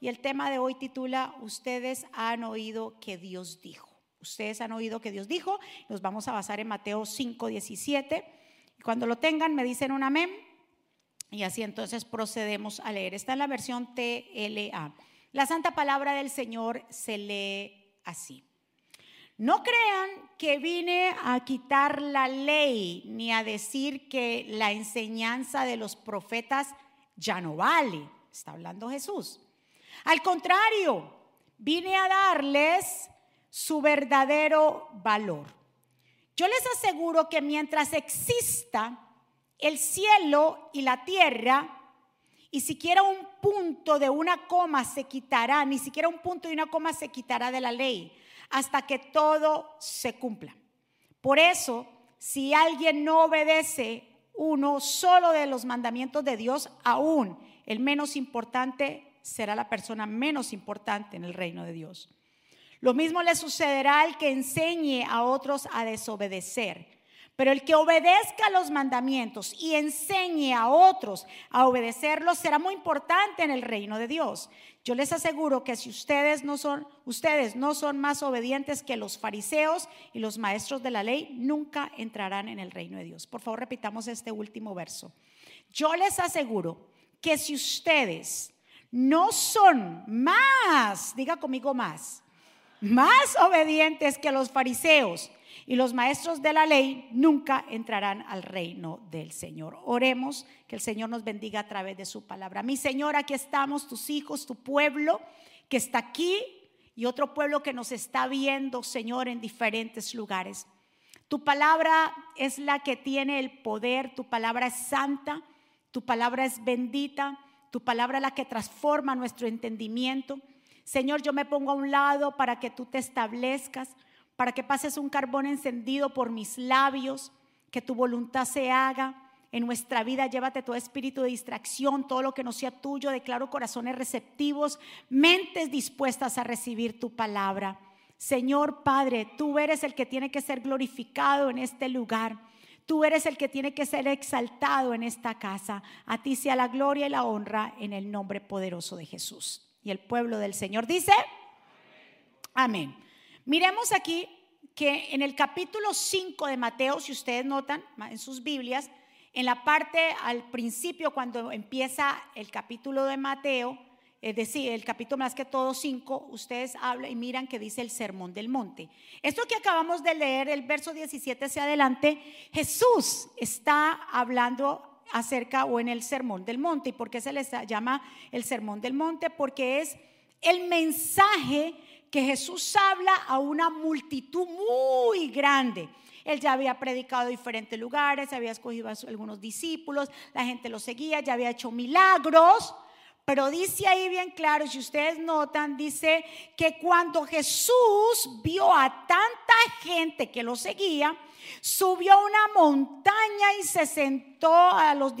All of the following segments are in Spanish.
Y el tema de hoy titula, ustedes han oído que Dios dijo. Ustedes han oído que Dios dijo. Nos vamos a basar en Mateo 5, 17. Cuando lo tengan, me dicen un amén. Y así entonces procedemos a leer. Está en la versión TLA. La santa palabra del Señor se lee así. No crean que vine a quitar la ley ni a decir que la enseñanza de los profetas ya no vale. Está hablando Jesús. Al contrario, vine a darles su verdadero valor. Yo les aseguro que mientras exista el cielo y la tierra, y siquiera un punto de una coma se quitará, ni siquiera un punto de una coma se quitará de la ley, hasta que todo se cumpla. Por eso, si alguien no obedece uno solo de los mandamientos de Dios, aún el menos importante será la persona menos importante en el reino de Dios. Lo mismo le sucederá al que enseñe a otros a desobedecer. Pero el que obedezca los mandamientos y enseñe a otros a obedecerlos será muy importante en el reino de Dios. Yo les aseguro que si ustedes no son ustedes no son más obedientes que los fariseos y los maestros de la ley, nunca entrarán en el reino de Dios. Por favor, repitamos este último verso. Yo les aseguro que si ustedes no son más, diga conmigo más, más obedientes que los fariseos y los maestros de la ley, nunca entrarán al reino del Señor. Oremos que el Señor nos bendiga a través de su palabra. Mi Señor, aquí estamos, tus hijos, tu pueblo que está aquí y otro pueblo que nos está viendo, Señor, en diferentes lugares. Tu palabra es la que tiene el poder, tu palabra es santa, tu palabra es bendita. Tu palabra la que transforma nuestro entendimiento. Señor, yo me pongo a un lado para que tú te establezcas, para que pases un carbón encendido por mis labios, que tu voluntad se haga en nuestra vida. Llévate todo espíritu de distracción, todo lo que no sea tuyo. Declaro corazones receptivos, mentes dispuestas a recibir tu palabra. Señor Padre, tú eres el que tiene que ser glorificado en este lugar. Tú eres el que tiene que ser exaltado en esta casa. A ti sea la gloria y la honra en el nombre poderoso de Jesús. Y el pueblo del Señor dice, amén. Miremos aquí que en el capítulo 5 de Mateo, si ustedes notan en sus Biblias, en la parte al principio, cuando empieza el capítulo de Mateo, es decir, el capítulo más que todo 5, ustedes hablan y miran que dice el sermón del monte. Esto que acabamos de leer, el verso 17 hacia adelante, Jesús está hablando acerca o en el sermón del monte. ¿Y por qué se les llama el sermón del monte? Porque es el mensaje que Jesús habla a una multitud muy grande. Él ya había predicado en diferentes lugares, había escogido a algunos discípulos, la gente lo seguía, ya había hecho milagros. Pero dice ahí bien claro, si ustedes notan, dice que cuando Jesús vio a tanta gente que lo seguía, subió a una montaña y se sentó a los,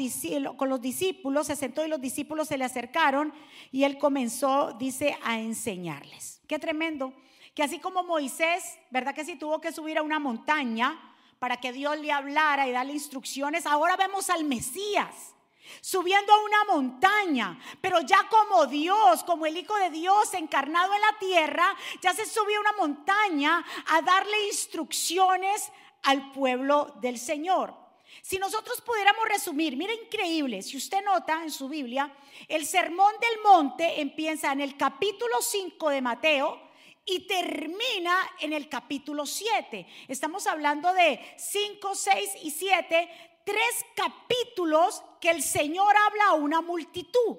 con los discípulos, se sentó y los discípulos se le acercaron y él comenzó, dice, a enseñarles. Qué tremendo. Que así como Moisés, ¿verdad que sí tuvo que subir a una montaña para que Dios le hablara y darle instrucciones? Ahora vemos al Mesías subiendo a una montaña, pero ya como Dios, como el Hijo de Dios encarnado en la tierra, ya se subió a una montaña a darle instrucciones al pueblo del Señor. Si nosotros pudiéramos resumir, mira increíble, si usted nota en su Biblia, el sermón del monte empieza en el capítulo 5 de Mateo, y termina en el capítulo 7. Estamos hablando de 5, 6 y 7, tres capítulos que el Señor habla a una multitud,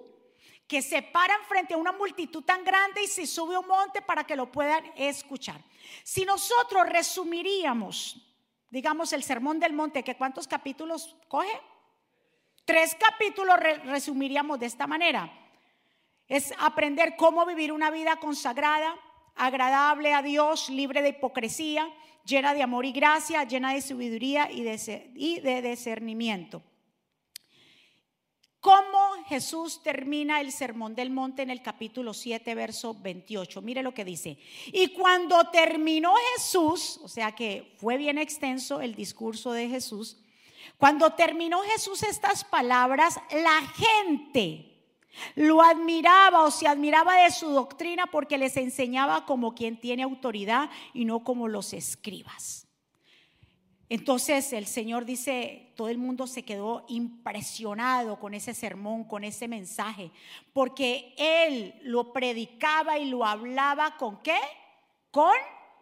que se paran frente a una multitud tan grande y se sube un monte para que lo puedan escuchar. Si nosotros resumiríamos, digamos, el sermón del monte, que cuántos capítulos coge? Tres capítulos resumiríamos de esta manera. Es aprender cómo vivir una vida consagrada, agradable a Dios, libre de hipocresía, llena de amor y gracia, llena de sabiduría y de, discernimiento. ¿Cómo Jesús termina el sermón del monte en el capítulo 7, verso 28? Mire lo que dice. Y cuando terminó Jesús, o sea que fue bien extenso el discurso de Jesús, cuando terminó Jesús estas palabras, la gente Lo admiraba o se admiraba de su doctrina porque les enseñaba como quien tiene autoridad y no como los escribas. Entonces el Señor dice, todo el mundo se quedó impresionado con ese sermón, con ese mensaje, porque Él lo predicaba y lo hablaba con qué? Con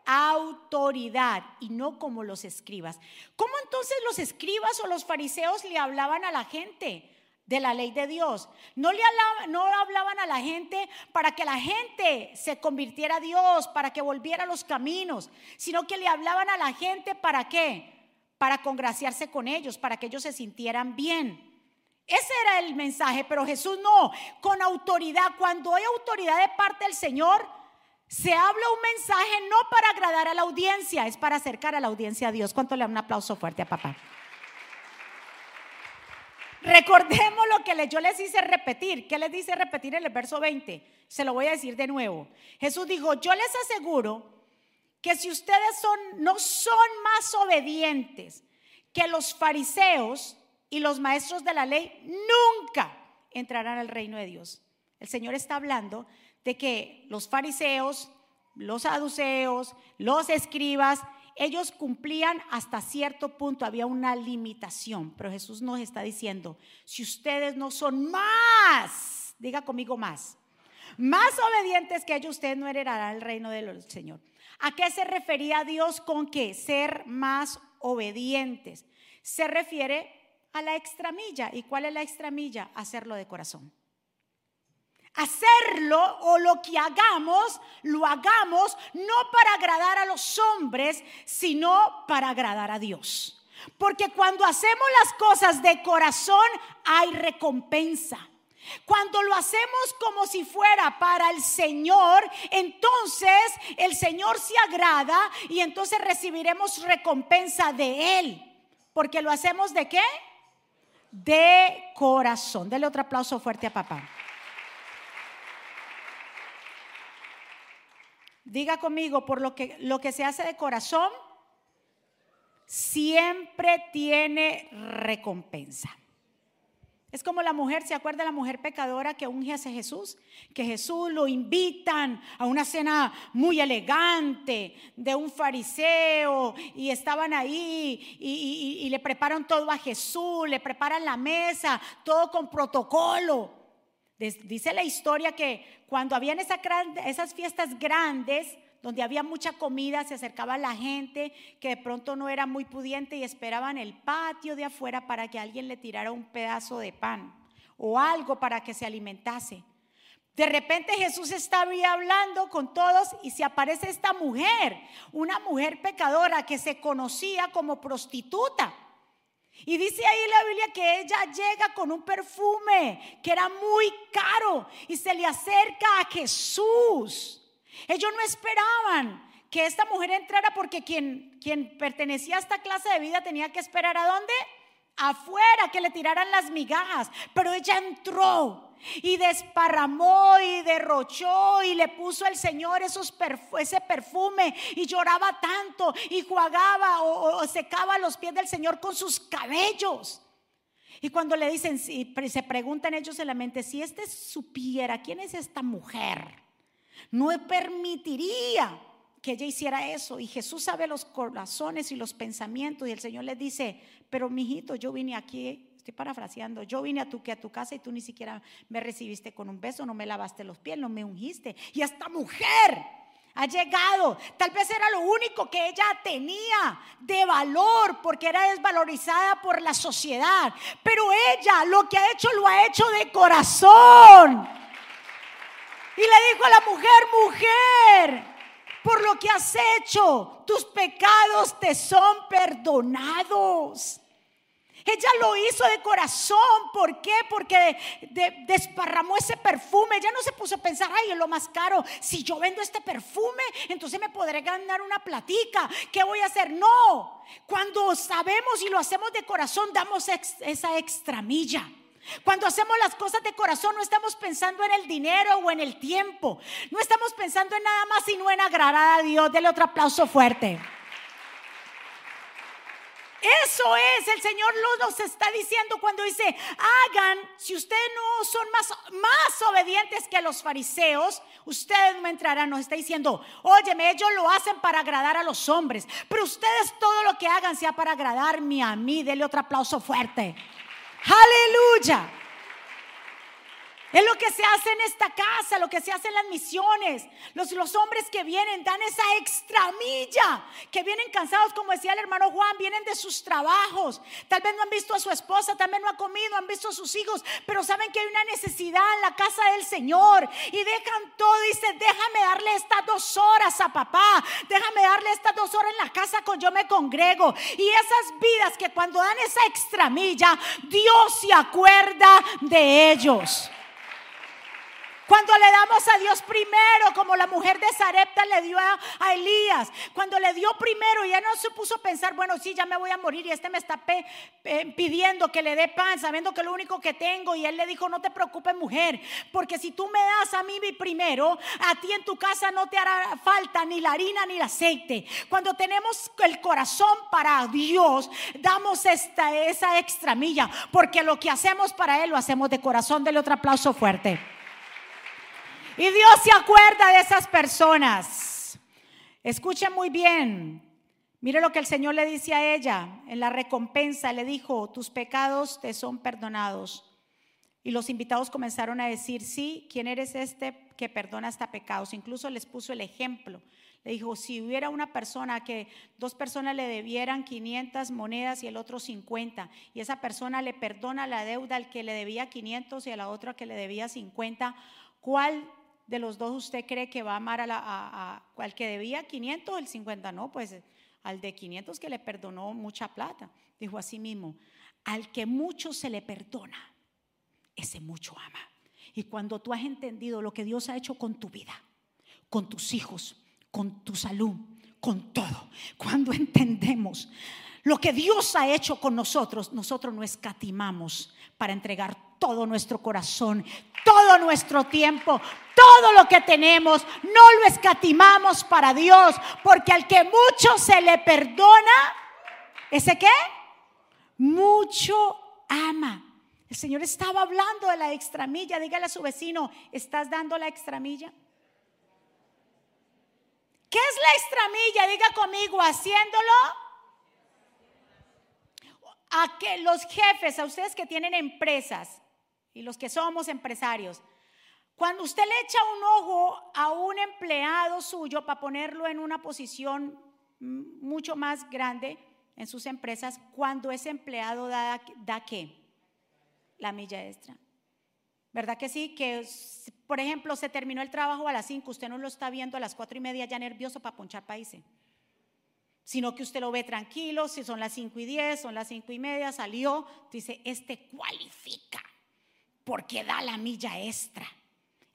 autoridad y no como los escribas. ¿Cómo entonces los escribas o los fariseos le hablaban a la gente? De la ley de Dios. No le no hablaban a la gente para que la gente se convirtiera a Dios, para que volviera a los caminos, sino que le hablaban a la gente para qué? Para congraciarse con ellos, para que ellos se sintieran bien. Ese era el mensaje, pero Jesús no, con autoridad. Cuando hay autoridad de parte del Señor, se habla un mensaje no para agradar a la audiencia, es para acercar a la audiencia a Dios. ¿Cuánto le da un aplauso fuerte a papá? Recordemos lo que yo les hice repetir. ¿Qué les dice repetir en el verso 20? Se lo voy a decir de nuevo. Jesús dijo, yo les aseguro que si ustedes son, no son más obedientes que los fariseos y los maestros de la ley, nunca entrarán al reino de Dios. El Señor está hablando de que los fariseos, los saduceos, los escribas, ellos cumplían hasta cierto punto, había una limitación, pero Jesús nos está diciendo, si ustedes no son más, diga conmigo más, más obedientes que ellos, ustedes no heredarán el reino del Señor. ¿A qué se refería Dios con que ser más obedientes? Se refiere a la extramilla. ¿Y cuál es la extramilla? Hacerlo de corazón hacerlo o lo que hagamos, lo hagamos no para agradar a los hombres, sino para agradar a Dios. Porque cuando hacemos las cosas de corazón hay recompensa. Cuando lo hacemos como si fuera para el Señor, entonces el Señor se agrada y entonces recibiremos recompensa de Él. Porque lo hacemos de qué? De corazón. Dele otro aplauso fuerte a papá. Diga conmigo, por lo que, lo que se hace de corazón, siempre tiene recompensa. Es como la mujer, ¿se acuerda la mujer pecadora que unge a Jesús? Que Jesús lo invitan a una cena muy elegante de un fariseo y estaban ahí y le preparan todo a Jesús, le preparan la mesa, todo con protocolo. Dice la historia que cuando habían esas fiestas grandes, donde había mucha comida, se acercaba la gente que de pronto no era muy pudiente y esperaban el patio de afuera para que alguien le tirara un pedazo de pan o algo para que se alimentase. De repente Jesús estaba hablando con todos y se aparece esta mujer, una mujer pecadora que se conocía como prostituta. Y dice ahí la Biblia que ella llega con un perfume que era muy caro y se le acerca a Jesús. Ellos no esperaban que esta mujer entrara porque quien, quien pertenecía a esta clase de vida tenía que esperar a dónde? Afuera, que le tiraran las migajas. Pero ella entró y desparramó y derrochó y le puso al Señor esos ese perfume y lloraba tanto y jugaba o, secaba los pies del Señor con sus cabellos. Y cuando le dicen, si, se preguntan ellos en la mente, si este supiera quién es esta mujer, no permitiría que ella hiciera eso. Y Jesús sabe los corazones y los pensamientos. Y el Señor le dice, pero mijito, yo vine aquí estoy parafraseando, yo vine a tu, que a tu casa y tú ni siquiera me recibiste con un beso, no me lavaste los pies, no me ungiste. Y esta mujer ha llegado, tal vez era lo único que ella tenía de valor porque era desvalorizada por la sociedad, pero ella lo que ha hecho lo ha hecho de corazón. Y le dijo a la mujer, mujer, por lo que has hecho, tus pecados te son perdonados. Ella lo hizo de corazón. ¿Por qué? Porque desparramó ese perfume. Ella no se puso a pensar, ay, es lo más caro. Si yo vendo este perfume, entonces me podré ganar una platica. ¿Qué voy a hacer? No. Cuando sabemos y lo hacemos de corazón, damos esa extra milla. Cuando hacemos las cosas de corazón no estamos pensando en el dinero o en el tiempo. No estamos pensando en nada más sino en agradar a Dios. Dele otro aplauso fuerte. Eso es, el Señor nos está diciendo cuando dice, hagan, si ustedes no son más, más obedientes que los fariseos, ustedes no entrarán. Nos está diciendo, óyeme, ellos lo hacen para agradar a los hombres, pero ustedes todo lo que hagan sea para agradarme a mí. Dele otro aplauso fuerte. Haleluya. Es lo que se hace en esta casa, lo que se hace en las misiones. Los, los hombres que vienen dan esa extra milla, que vienen cansados, como decía el hermano Juan, vienen de sus trabajos. Tal vez no han visto a su esposa, tal vez no ha comido, han visto a sus hijos, pero saben que hay una necesidad en la casa del Señor. Y dejan todo, dice, déjame darle estas dos horas a papá, déjame darle estas dos horas en la casa con yo me congrego. Y esas vidas que cuando dan esa extra milla, Dios se acuerda de ellos. Cuando le damos a Dios primero, como la mujer de Sarepta le dio a, Elías, cuando le dio primero, ya no se puso a pensar, bueno, sí, ya me voy a morir y este me está pidiendo que le dé pan, sabiendo que es lo único que tengo. Y él le dijo, no te preocupes, mujer, porque si tú me das a mí primero, a ti en tu casa no te hará falta ni la harina ni el aceite. Cuando tenemos el corazón para Dios, damos esta, esa extra milla, porque lo que hacemos para Él lo hacemos de corazón. Dele otro aplauso fuerte. Y Dios se acuerda de esas personas. Escuchen muy bien. Mire lo que el Señor le dice a ella en la recompensa. Le dijo, tus pecados te son perdonados. Y los invitados comenzaron a decir, sí, ¿quién eres este que perdona hasta pecados? Incluso les puso el ejemplo. Le dijo, si hubiera una persona que dos personas le debieran 500 monedas y el otro 50, y esa persona le perdona la deuda al que le debía 500 y a la otra que le debía 50, ¿cuál de los dos usted cree que va a amar a, la, que debía 500 el 50? No, pues al de 500 que le perdonó mucha plata. Dijo así mismo, al que mucho se le perdona, ese mucho ama. Y cuando tú has entendido lo que Dios ha hecho con tu vida, con tus hijos, con tu salud, con todo, cuando entendemos lo que Dios ha hecho con nosotros, nosotros no escatimamos para entregar todo nuestro corazón, todo nuestro tiempo, todo lo que tenemos, no lo escatimamos para Dios, porque al que mucho se le perdona, ¿ese qué? Mucho ama. El Señor estaba hablando de la extramilla. Dígale a su vecino, ¿estás dando la extramilla? ¿Qué es la extramilla? Diga conmigo, haciéndolo. A que los jefes, a ustedes que tienen empresas y los que somos empresarios, cuando usted le echa un ojo a un empleado suyo para ponerlo en una posición mucho más grande en sus empresas, cuando ese empleado da, da qué? La milla extra. ¿Verdad que sí? Que, por ejemplo, se terminó el trabajo a las 5, usted no lo está viendo a las 4 y media ya nervioso para ponchar países. Sino que usted lo ve tranquilo, si son las 5 y 10, son las 5 y media, salió, dice, este cualifica, porque da la milla extra.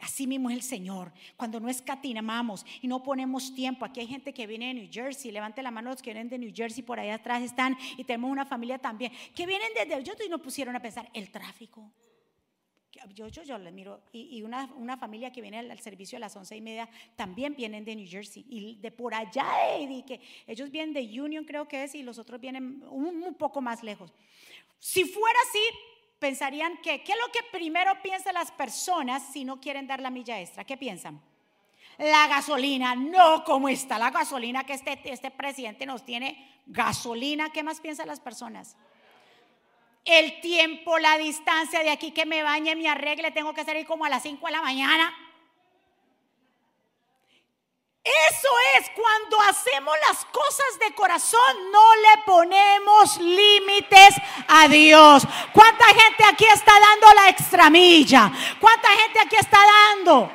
Así mismo es el Señor. Cuando no escatimamos y no ponemos tiempo. Aquí hay gente que viene de New Jersey. Levante la mano los que vienen de New Jersey. Por ahí atrás están. Y tenemos una familia también. Que vienen desde yo y nos pusieron a pensar el tráfico. Yo, yo, yo les miro. Y, una, una, familia que viene al, servicio a las once y media también vienen de New Jersey. Y de por allá, y que ellos vienen de Union, creo que es, y los otros vienen un poco más lejos. Si fuera así, pensarían que, ¿qué es lo que primero piensan las personas si no quieren dar la milla extra? ¿Qué piensan? La gasolina, no como está la gasolina que este, este presidente nos tiene. Gasolina, ¿qué más piensan las personas? El tiempo, la distancia de aquí que me bañe, me arregle, tengo que salir como a las 5 de la mañana. Eso es cuando hacemos las cosas de corazón, no le ponemos límites a Dios. ¿Cuánta gente aquí está dando la extramilla? ¿Cuánta gente aquí está dando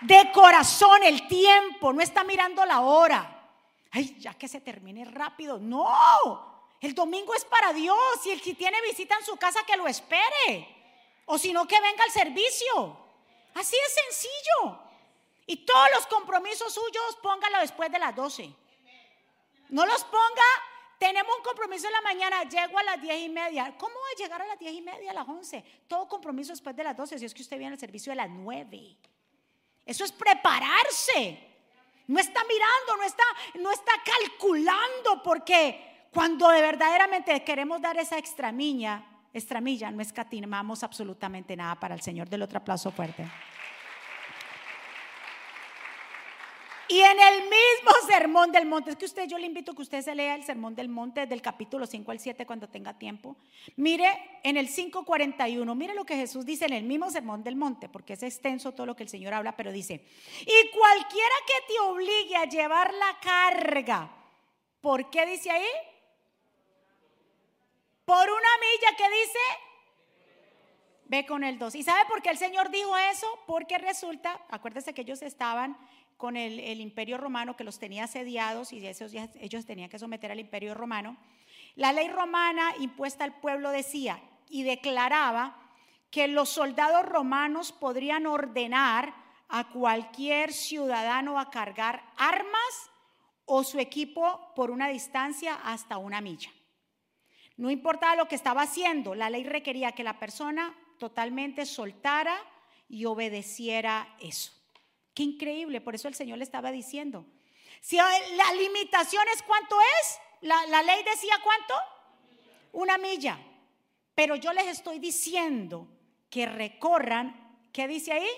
de corazón el tiempo? No está mirando la hora. Ay, ya que se termine rápido. No, el domingo es para Dios y el que tiene visita en su casa que lo espere. O si no, que venga al servicio. Así es sencillo. Y todos los compromisos suyos póngalo después de las 12. No los ponga, tenemos un compromiso en la mañana, llego a las 10 y media. ¿Cómo va a llegar a las 10 y media, a las 11? Todo compromiso después de las 12, si es que usted viene al servicio de las 9. Eso es prepararse. No está mirando, no está, no está calculando, porque Cuando de verdaderamente queremos dar esa extramilla, extramilla, no escatimamos absolutamente nada para el Señor. Del otro aplauso fuerte. Y en el mismo sermón del monte, es que usted, yo le invito a que usted se lea el sermón del monte del capítulo 5 al 7 cuando tenga tiempo. Mire en el 5.41, mire lo que Jesús dice en el mismo sermón del monte, porque es extenso todo lo que el Señor habla, pero dice, y cualquiera que te obligue a llevar la carga, ¿por qué dice ahí? Por una milla que dice, ve con el 2. ¿Y sabe por qué el Señor dijo eso? Porque resulta, acuérdese que ellos estaban con el, imperio romano que los tenía asediados y esos, ellos tenían que someter al imperio romano. La ley romana impuesta al pueblo decía y declaraba que los soldados romanos podrían ordenar a cualquier ciudadano a cargar armas o su equipo por una distancia hasta una milla. No importaba lo que estaba haciendo, la ley requería que la persona totalmente soltara y obedeciera eso. Qué increíble, por eso el Señor le estaba diciendo. Si la limitación es cuánto es, la, ley decía cuánto, una milla. Pero yo les estoy diciendo que recorran, ¿qué dice ahí?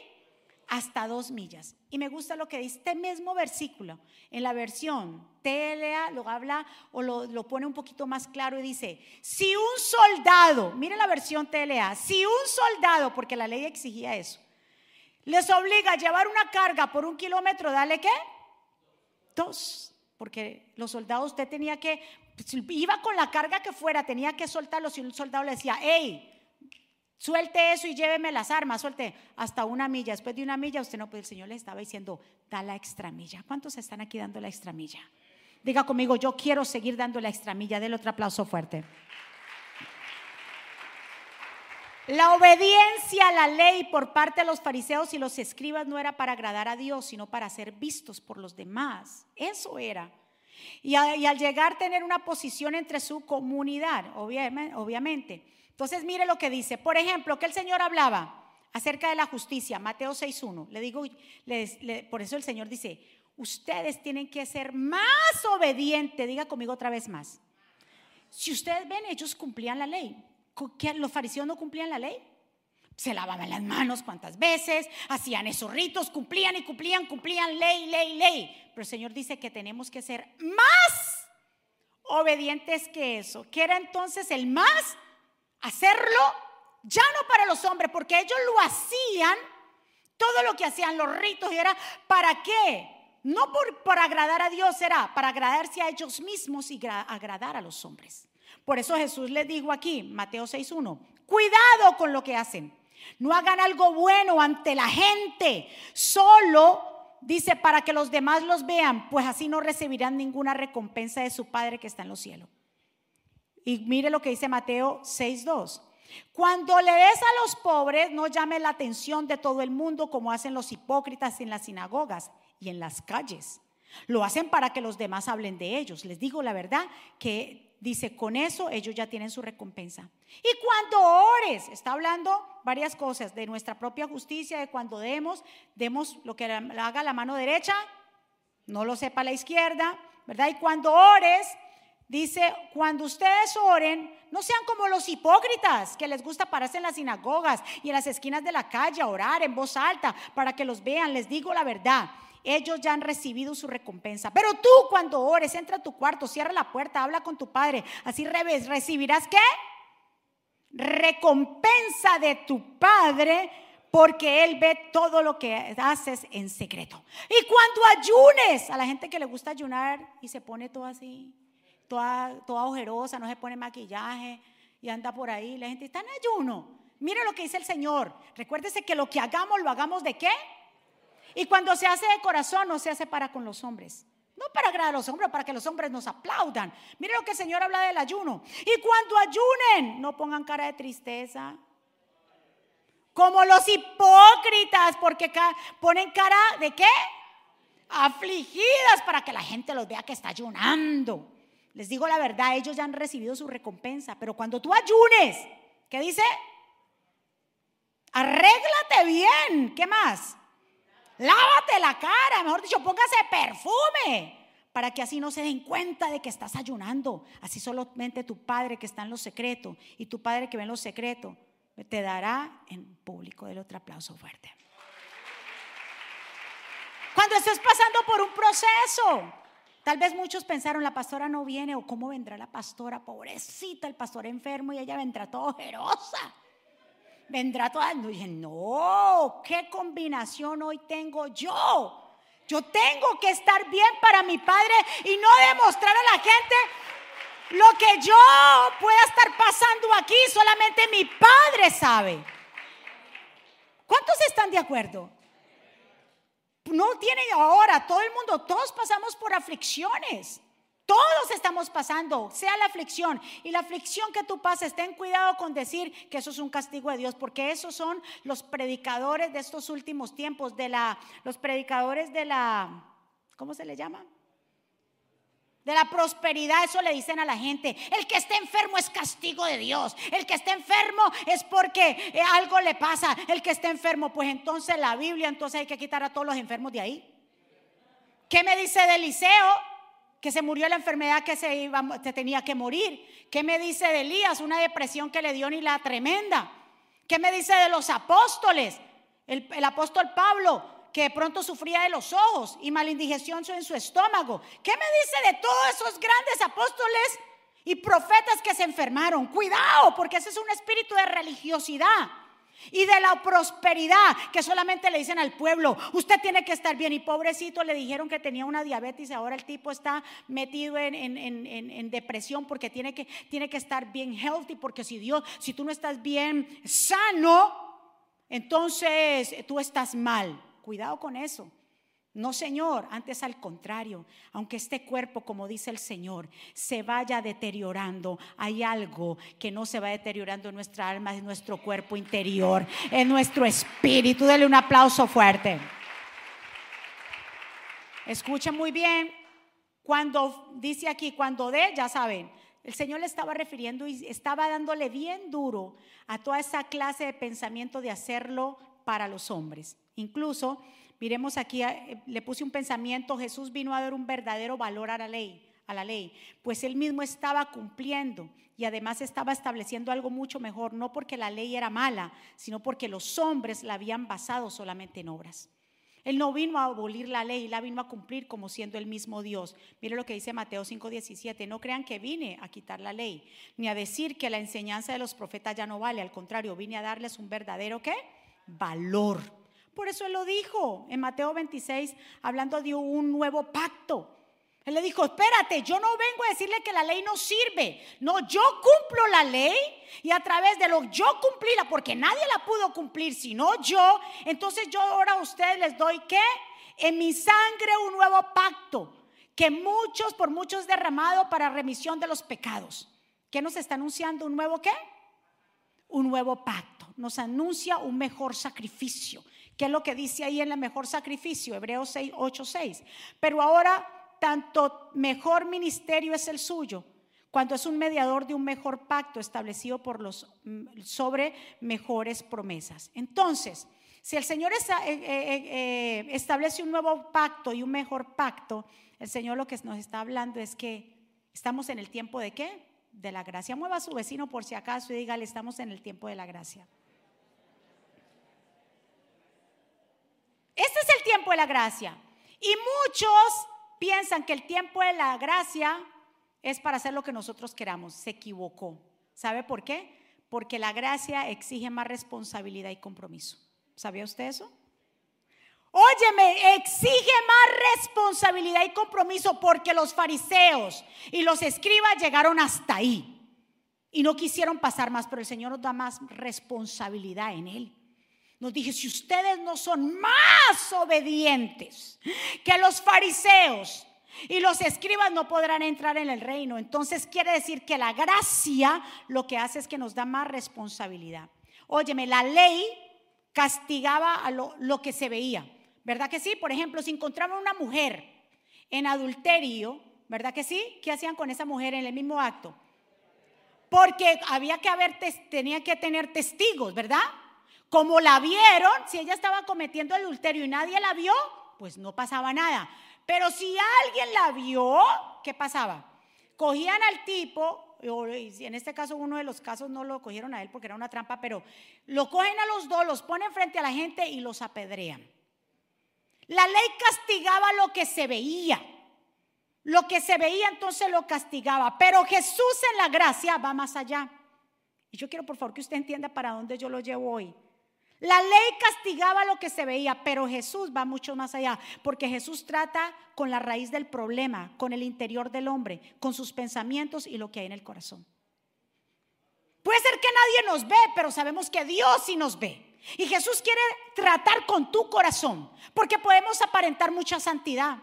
Hasta dos millas. Y me gusta lo que dice este mismo versículo. En la versión TLA lo habla o lo, lo, pone un poquito más claro y dice, si un soldado, mire la versión TLA, si un soldado, porque la ley exigía eso, les obliga a llevar una carga por un kilómetro, dale qué? Dos. Porque los soldados, usted tenía que, iba con la carga que fuera, tenía que soltarlo. Si un soldado le decía, hey, suelte eso y lléveme las armas, suelte hasta una milla. Después de una milla, usted no, pues el Señor le estaba diciendo, da la extra milla. ¿Cuántos están aquí dando la extra milla? Diga conmigo, yo quiero seguir dando la extra milla. Del otro aplauso fuerte. La obediencia a la ley por parte de los fariseos y los escribas no era para agradar a Dios, sino para ser vistos por los demás. Eso era. Y, al llegar a tener una posición entre su comunidad, obviamente. Entonces mire lo que dice. Por ejemplo, que el Señor hablaba acerca de la justicia, Mateo 6.1. Le digo, por eso el Señor dice, ustedes tienen que ser más obedientes. Diga conmigo otra vez más. Si ustedes ven, ellos cumplían la ley los fariseos no cumplían la ley. Se lavaban las manos cuantas veces, hacían esos ritos, cumplían y cumplían, cumplían ley, ley, ley. Pero el Señor dice que tenemos que ser más obedientes que eso. Que era entonces el más hacerlo ya no para los hombres, porque ellos lo hacían, todo lo que hacían los ritos y era para qué. No por, por agradar a Dios, era para agradarse a ellos mismos y agradar a los hombres. Por eso Jesús les dijo aquí, Mateo 6.1, cuidado con lo que hacen. No hagan algo bueno ante la gente, solo dice para que los demás los vean, pues así no recibirán ninguna recompensa de su Padre que está en los cielos. Y mire lo que dice Mateo 6.2. Cuando le des a los pobres, no llame la atención de todo el mundo como hacen los hipócritas en las sinagogas y en las calles. Lo hacen para que los demás hablen de ellos. Les digo la verdad que dice, con eso ellos ya tienen su recompensa. Y cuando ores, está hablando varias cosas de nuestra propia justicia, de cuando demos, demos lo que haga la mano derecha, no lo sepa la izquierda, ¿verdad? Y cuando ores, dice, cuando ustedes oren, no sean como los hipócritas que les gusta pararse en las sinagogas y en las esquinas de la calle a orar en voz alta para que los vean. Les digo la verdad ellos ya han recibido su recompensa. Pero tú cuando ores, entra a tu cuarto, cierra la puerta, habla con tu padre. Así revés, recibirás qué? Recompensa de tu padre porque Él ve todo lo que haces en secreto. Y cuando ayunes, a la gente que le gusta ayunar y se pone todo así, toda, toda ojerosa, no se pone maquillaje y anda por ahí, la gente está en ayuno. Mire lo que dice el Señor. Recuérdese que lo que hagamos, lo hagamos de qué? Y cuando se hace de corazón, no se hace para con los hombres. No para agradar a los hombres, para que los hombres nos aplaudan. Mire lo que el Señor habla del ayuno. Y cuando ayunen, no pongan cara de tristeza. Como los hipócritas, porque ponen cara de qué? Afligidas para que la gente los vea que está ayunando. Les digo la verdad, ellos ya han recibido su recompensa. Pero cuando tú ayunes, ¿qué dice? Arréglate bien. ¿Qué más? Lávate la cara, mejor dicho, póngase perfume para que así no se den cuenta de que estás ayunando. Así solamente tu Padre que está en los secretos y tu Padre que ve en los secretos te dará en público. Del otro aplauso fuerte. Cuando estés pasando por un proceso, tal vez muchos pensaron, la pastora no viene o cómo vendrá la pastora, pobrecita, el pastor enfermo y ella vendrá todo ojerosa. Vendrá toda, no, no, qué combinación hoy tengo yo yo tengo que estar bien para mi Padre y no demostrar a la gente lo que yo pueda estar pasando aquí. Solamente mi Padre sabe. ¿Cuántos están de acuerdo? No tiene ahora, todo el mundo, todos pasamos por aflicciones. Todos estamos pasando, sea la aflicción. Y la aflicción que tú pases, ten cuidado con decir que eso es un castigo de Dios, porque esos son los predicadores de estos últimos tiempos, de la, los predicadores de la, ¿cómo se le llama? De la prosperidad, eso le dicen a la gente. El que esté enfermo es castigo de Dios. El que esté enfermo es porque eh, algo le pasa. El que esté enfermo, pues entonces la Biblia, entonces hay que quitar a todos los enfermos de ahí. ¿Qué me dice de Eliseo? Que se murió la enfermedad que se, tenía que morir. ¿Qué me dice de Elías? Una depresión que le dio ni la tremenda. ¿Qué me dice de los apóstoles? El, el apóstol Pablo, que pronto sufría de los ojos y malindigestión en su estómago. ¿Qué me dice de todos esos grandes apóstoles y profetas que se enfermaron? Cuidado, porque ese es un espíritu de religiosidad y de la prosperidad que solamente le dicen al pueblo, usted tiene que estar bien. Y pobrecito le dijeron que tenía una diabetes ahora el tipo está metido en, depresión porque tiene que, tiene que estar bien healthy, porque si Dios, si tú no estás bien sano, entonces tú estás mal. Cuidado con eso. No, Señor, antes al contrario, aunque este cuerpo, como dice el Señor, se vaya deteriorando, hay algo que no se va deteriorando en nuestra alma, en nuestro cuerpo interior, en nuestro espíritu. Dele un aplauso fuerte. Escucha muy bien, cuando dice aquí, cuando de, ya saben, el Señor le estaba refiriendo y estaba dándole bien duro a toda esa clase de pensamiento de hacerlo para los hombres. Incluso Miremos aquí, eh, le puse un pensamiento, Jesús vino a dar un verdadero valor a la ley, a la ley, pues él mismo estaba cumpliendo y además estaba estableciendo algo mucho mejor, no porque la ley era mala, sino porque los hombres la habían basado solamente en obras. Él no vino a abolir la ley, la vino a cumplir como siendo el mismo Dios. Mire lo que dice Mateo 5:17, no crean que vine a quitar la ley, ni a decir que la enseñanza de los profetas ya no vale, al contrario, vine a darles un verdadero qué? Valor por eso él lo dijo en Mateo 26, hablando de un nuevo pacto. Él le dijo, espérate, yo no vengo a decirle que la ley no sirve. No, yo cumplo la ley y a través de lo yo cumplirla, porque nadie la pudo cumplir sino yo, entonces yo ahora a ustedes les doy que en mi sangre un nuevo pacto, que muchos, por muchos derramado para remisión de los pecados. ¿Qué nos está anunciando? ¿Un nuevo qué? Un nuevo pacto. Nos anuncia un mejor sacrificio. ¿Qué es lo que dice ahí en el mejor sacrificio? Hebreos 6, 8, 6. Pero ahora tanto mejor ministerio es el suyo, cuando es un mediador de un mejor pacto establecido por los mm, sobre mejores promesas. Entonces, si el Señor eh, eh, eh, establece un nuevo pacto y un mejor pacto, el Señor lo que nos está hablando es que estamos en el tiempo de qué? De la gracia. Mueva a su vecino por si acaso y dígale, estamos en el tiempo de la gracia. Este es el de la gracia. Y muchos piensan que el tiempo de la gracia es para hacer lo que nosotros queramos. Se equivocó. ¿Sabe por qué? Porque la gracia exige más responsabilidad y compromiso. ¿Sabía usted eso? Óyeme, exige más responsabilidad y compromiso porque los fariseos y los escribas llegaron hasta ahí y no quisieron pasar más, pero el Señor nos da más responsabilidad en Él. Nos dije, si ustedes no son más obedientes que los fariseos y los escribas no podrán entrar en el reino. Entonces quiere decir que la gracia lo que hace es que nos da más responsabilidad. Óyeme, la ley castigaba a lo, lo que se veía. ¿Verdad que sí? Por ejemplo, si encontraban una mujer en adulterio, ¿verdad que sí? ¿Qué hacían con esa mujer en el mismo acto? Porque había que haber, tenía que tener testigos, ¿verdad? Como la vieron, si ella estaba cometiendo adulterio y nadie la vio, pues no pasaba nada. Pero si alguien la vio, ¿qué pasaba? Cogían al tipo, en este caso uno de los casos no lo cogieron a él porque era una trampa, pero lo cogen a los dos, los ponen frente a la gente y los apedrean. La ley castigaba lo que se veía. Lo que se veía entonces lo castigaba. Pero Jesús en la gracia va más allá. Y yo quiero por favor que usted entienda para dónde yo lo llevo hoy. La ley castigaba lo que se veía, pero Jesús va mucho más allá, porque Jesús trata con la raíz del problema, con el interior del hombre, con sus pensamientos y lo que hay en el corazón. Puede ser que nadie nos ve, pero sabemos que Dios sí nos ve. Y Jesús quiere tratar con tu corazón, porque podemos aparentar mucha santidad.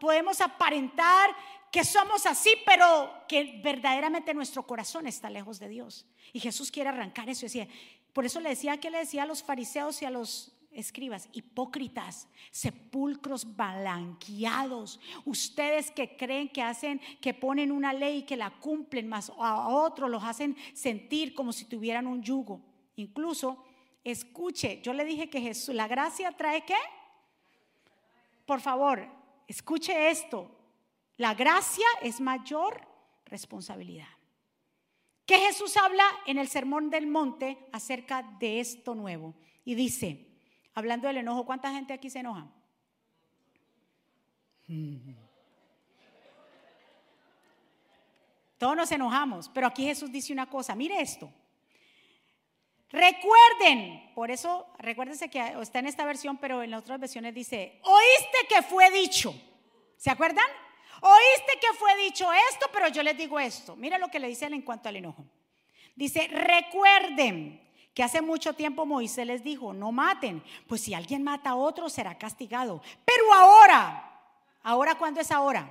Podemos aparentar que somos así, pero que verdaderamente nuestro corazón está lejos de Dios. Y Jesús quiere arrancar eso. Decía, por eso le decía que le decía a los fariseos y a los escribas, hipócritas, sepulcros balanqueados, ustedes que creen que hacen, que ponen una ley y que la cumplen, más a otros los hacen sentir como si tuvieran un yugo. Incluso, escuche, yo le dije que Jesús, la gracia trae qué? Por favor, escuche esto, la gracia es mayor responsabilidad. Que Jesús habla en el Sermón del Monte acerca de esto nuevo. Y dice, hablando del enojo, ¿cuánta gente aquí se enoja? Todos nos enojamos, pero aquí Jesús dice una cosa, mire esto. Recuerden, por eso, recuérdense que está en esta versión, pero en las otras versiones dice, oíste que fue dicho. ¿Se acuerdan? Oíste que fue dicho esto, pero yo les digo esto. Mira lo que le dice él en cuanto al enojo. Dice, recuerden que hace mucho tiempo Moisés les dijo, no maten, pues si alguien mata a otro será castigado. Pero ahora, ahora cuándo es ahora?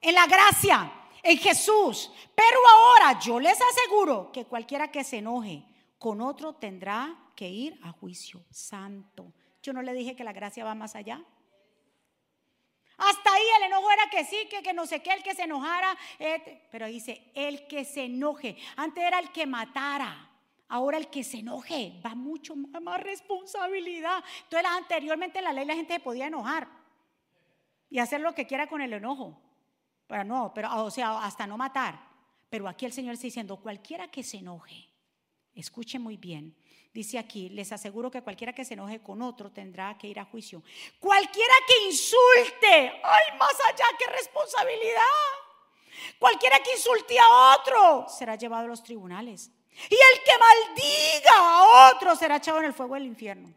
En la gracia, en Jesús. Pero ahora yo les aseguro que cualquiera que se enoje con otro tendrá que ir a juicio santo. Yo no le dije que la gracia va más allá. Hasta ahí el enojo era que sí, que, que no sé qué, el que se enojara. Eh, pero dice, el que se enoje. Antes era el que matara. Ahora el que se enoje va mucho más, responsabilidad. Entonces anteriormente en la ley la gente se podía enojar y hacer lo que quiera con el enojo. Pero no, pero o sea, hasta no matar. Pero aquí el Señor está diciendo, cualquiera que se enoje, escuche muy bien, Dice aquí, les aseguro que cualquiera que se enoje con otro tendrá que ir a juicio. Cualquiera que insulte, ay, más allá, qué responsabilidad. Cualquiera que insulte a otro será llevado a los tribunales. Y el que maldiga a otro será echado en el fuego del infierno.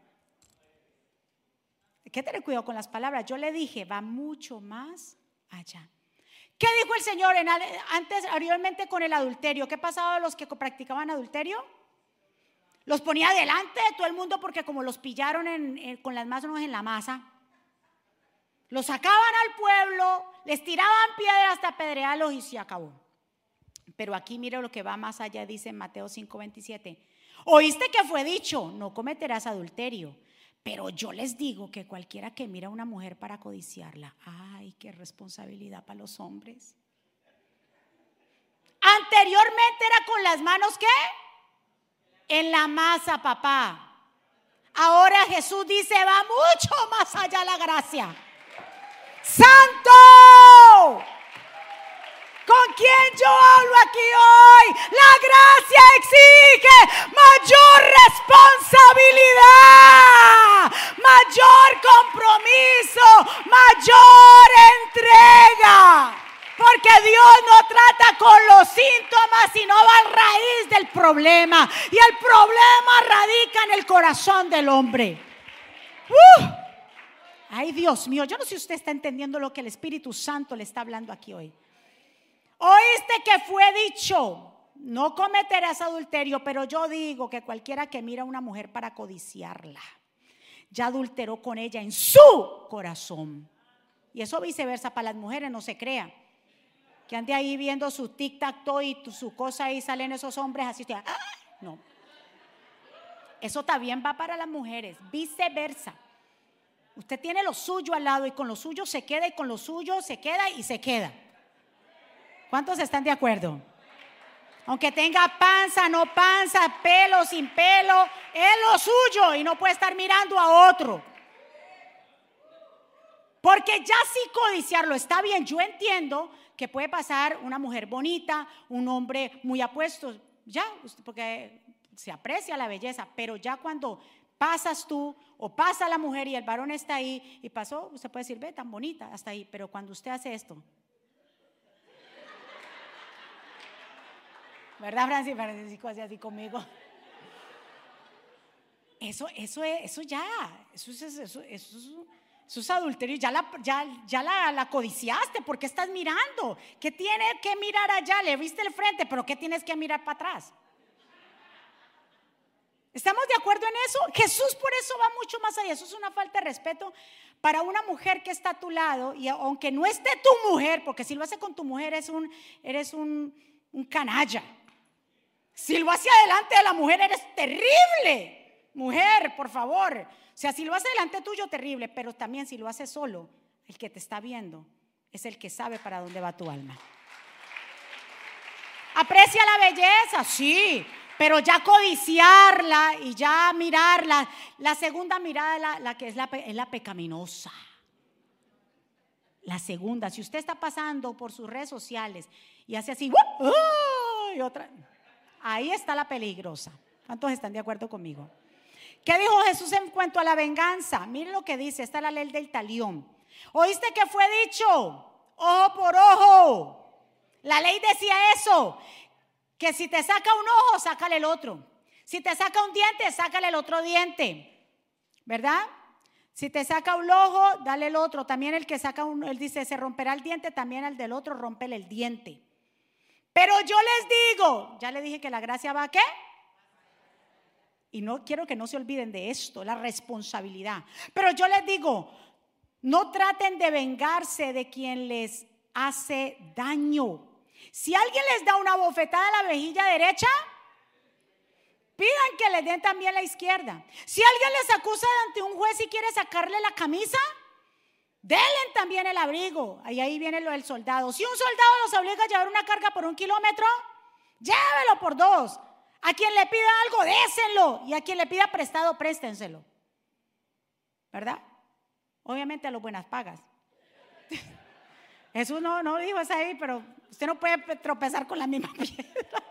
Hay que tener cuidado con las palabras. Yo le dije, va mucho más allá. ¿Qué dijo el Señor antes, anteriormente con el adulterio? ¿Qué pasaba a los que practicaban adulterio? Los ponía delante de todo el mundo porque como los pillaron con las manos en la masa, los sacaban al pueblo, les tiraban piedras hasta apedrearlos y se acabó. Pero aquí mire lo que va más allá, dice Mateo 5:27. Oíste que fue dicho, no cometerás adulterio. Pero yo les digo que cualquiera que mira a una mujer para codiciarla, ay, qué responsabilidad para los hombres. Anteriormente era con las manos, ¿qué? En la masa, papá. Ahora Jesús dice, va mucho más allá la gracia. Santo. ¿Con quién yo hablo aquí hoy? La gracia exige mayor responsabilidad, mayor compromiso, mayor entrega. Porque Dios no trata con los síntomas, sino va a raíz del problema. Y el problema radica en el corazón del hombre. ¡Uh! Ay, Dios mío, yo no sé si usted está entendiendo lo que el Espíritu Santo le está hablando aquí hoy. Oíste que fue dicho, no cometerás adulterio, pero yo digo que cualquiera que mira a una mujer para codiciarla, ya adulteró con ella en su corazón. Y eso viceversa para las mujeres, no se crea que ande ahí viendo su tic-tac-toe y su cosa y salen esos hombres así. ¡ah! No. Eso también va para las mujeres, viceversa. Usted tiene lo suyo al lado y con lo suyo se queda y con lo suyo se queda y se queda. ¿Cuántos están de acuerdo? Aunque tenga panza, no panza, pelo, sin pelo, es lo suyo y no puede estar mirando a otro. Porque ya sí codiciarlo está bien, yo entiendo que puede pasar una mujer bonita, un hombre muy apuesto, ya, porque se aprecia la belleza, pero ya cuando pasas tú o pasa la mujer y el varón está ahí y pasó, usted puede decir, ve, tan bonita, hasta ahí, pero cuando usted hace esto, ¿verdad, Francis? Francisco hace así conmigo. Eso, eso, eso ya, eso es, eso, eso, eso es adulterio, ya, la, ya, ya la, la, codiciaste, ¿por qué estás mirando? ¿Qué tiene que mirar allá? Le viste el frente, pero ¿qué tienes que mirar para atrás? ¿Estamos de acuerdo en eso? Jesús por eso va mucho más allá. Eso es una falta de respeto para una mujer que está a tu lado y aunque no esté tu mujer, porque si lo hace con tu mujer eres un, eres un, un canalla. Si lo hace adelante de la mujer eres terrible. Mujer, por favor. O sea, si lo hace delante tuyo, terrible, pero también si lo hace solo, el que te está viendo es el que sabe para dónde va tu alma. Aprecia la belleza, sí, pero ya codiciarla y ya mirarla, la segunda mirada la, que es la, pecaminosa. La segunda, si usted está pasando por sus redes sociales y hace así, y otra, ahí está la peligrosa. ¿Cuántos están de acuerdo conmigo? ¿Qué dijo Jesús en cuanto a la venganza? Mire lo que dice, está la ley del talión. ¿Oíste que fue dicho? Ojo por ojo. La ley decía eso, que si te saca un ojo, sácale el otro. Si te saca un diente, sácale el otro diente. ¿Verdad? Si te saca un ojo, dale el otro. También el que saca un, él dice, se romperá el diente, también el del otro, rompele el diente. Pero yo les digo, ya le dije que la gracia va a qué? Y no quiero que no se olviden de esto, la responsabilidad. Pero yo les digo, no traten de vengarse de quien les hace daño. Si alguien les da una bofetada a la mejilla derecha, pidan que le den también la izquierda. Si alguien les acusa ante un juez y quiere sacarle la camisa, denle también el abrigo. Ahí, ahí viene lo del soldado. Si un soldado los obliga a llevar una carga por un kilómetro, llévelo por dos. A quien le pida algo, désenlo. Y a quien le pida prestado, préstenselo. ¿Verdad? Obviamente a los buenas pagas. Jesús no, no dijo eso ahí, pero usted no puede tropezar con la misma piedra.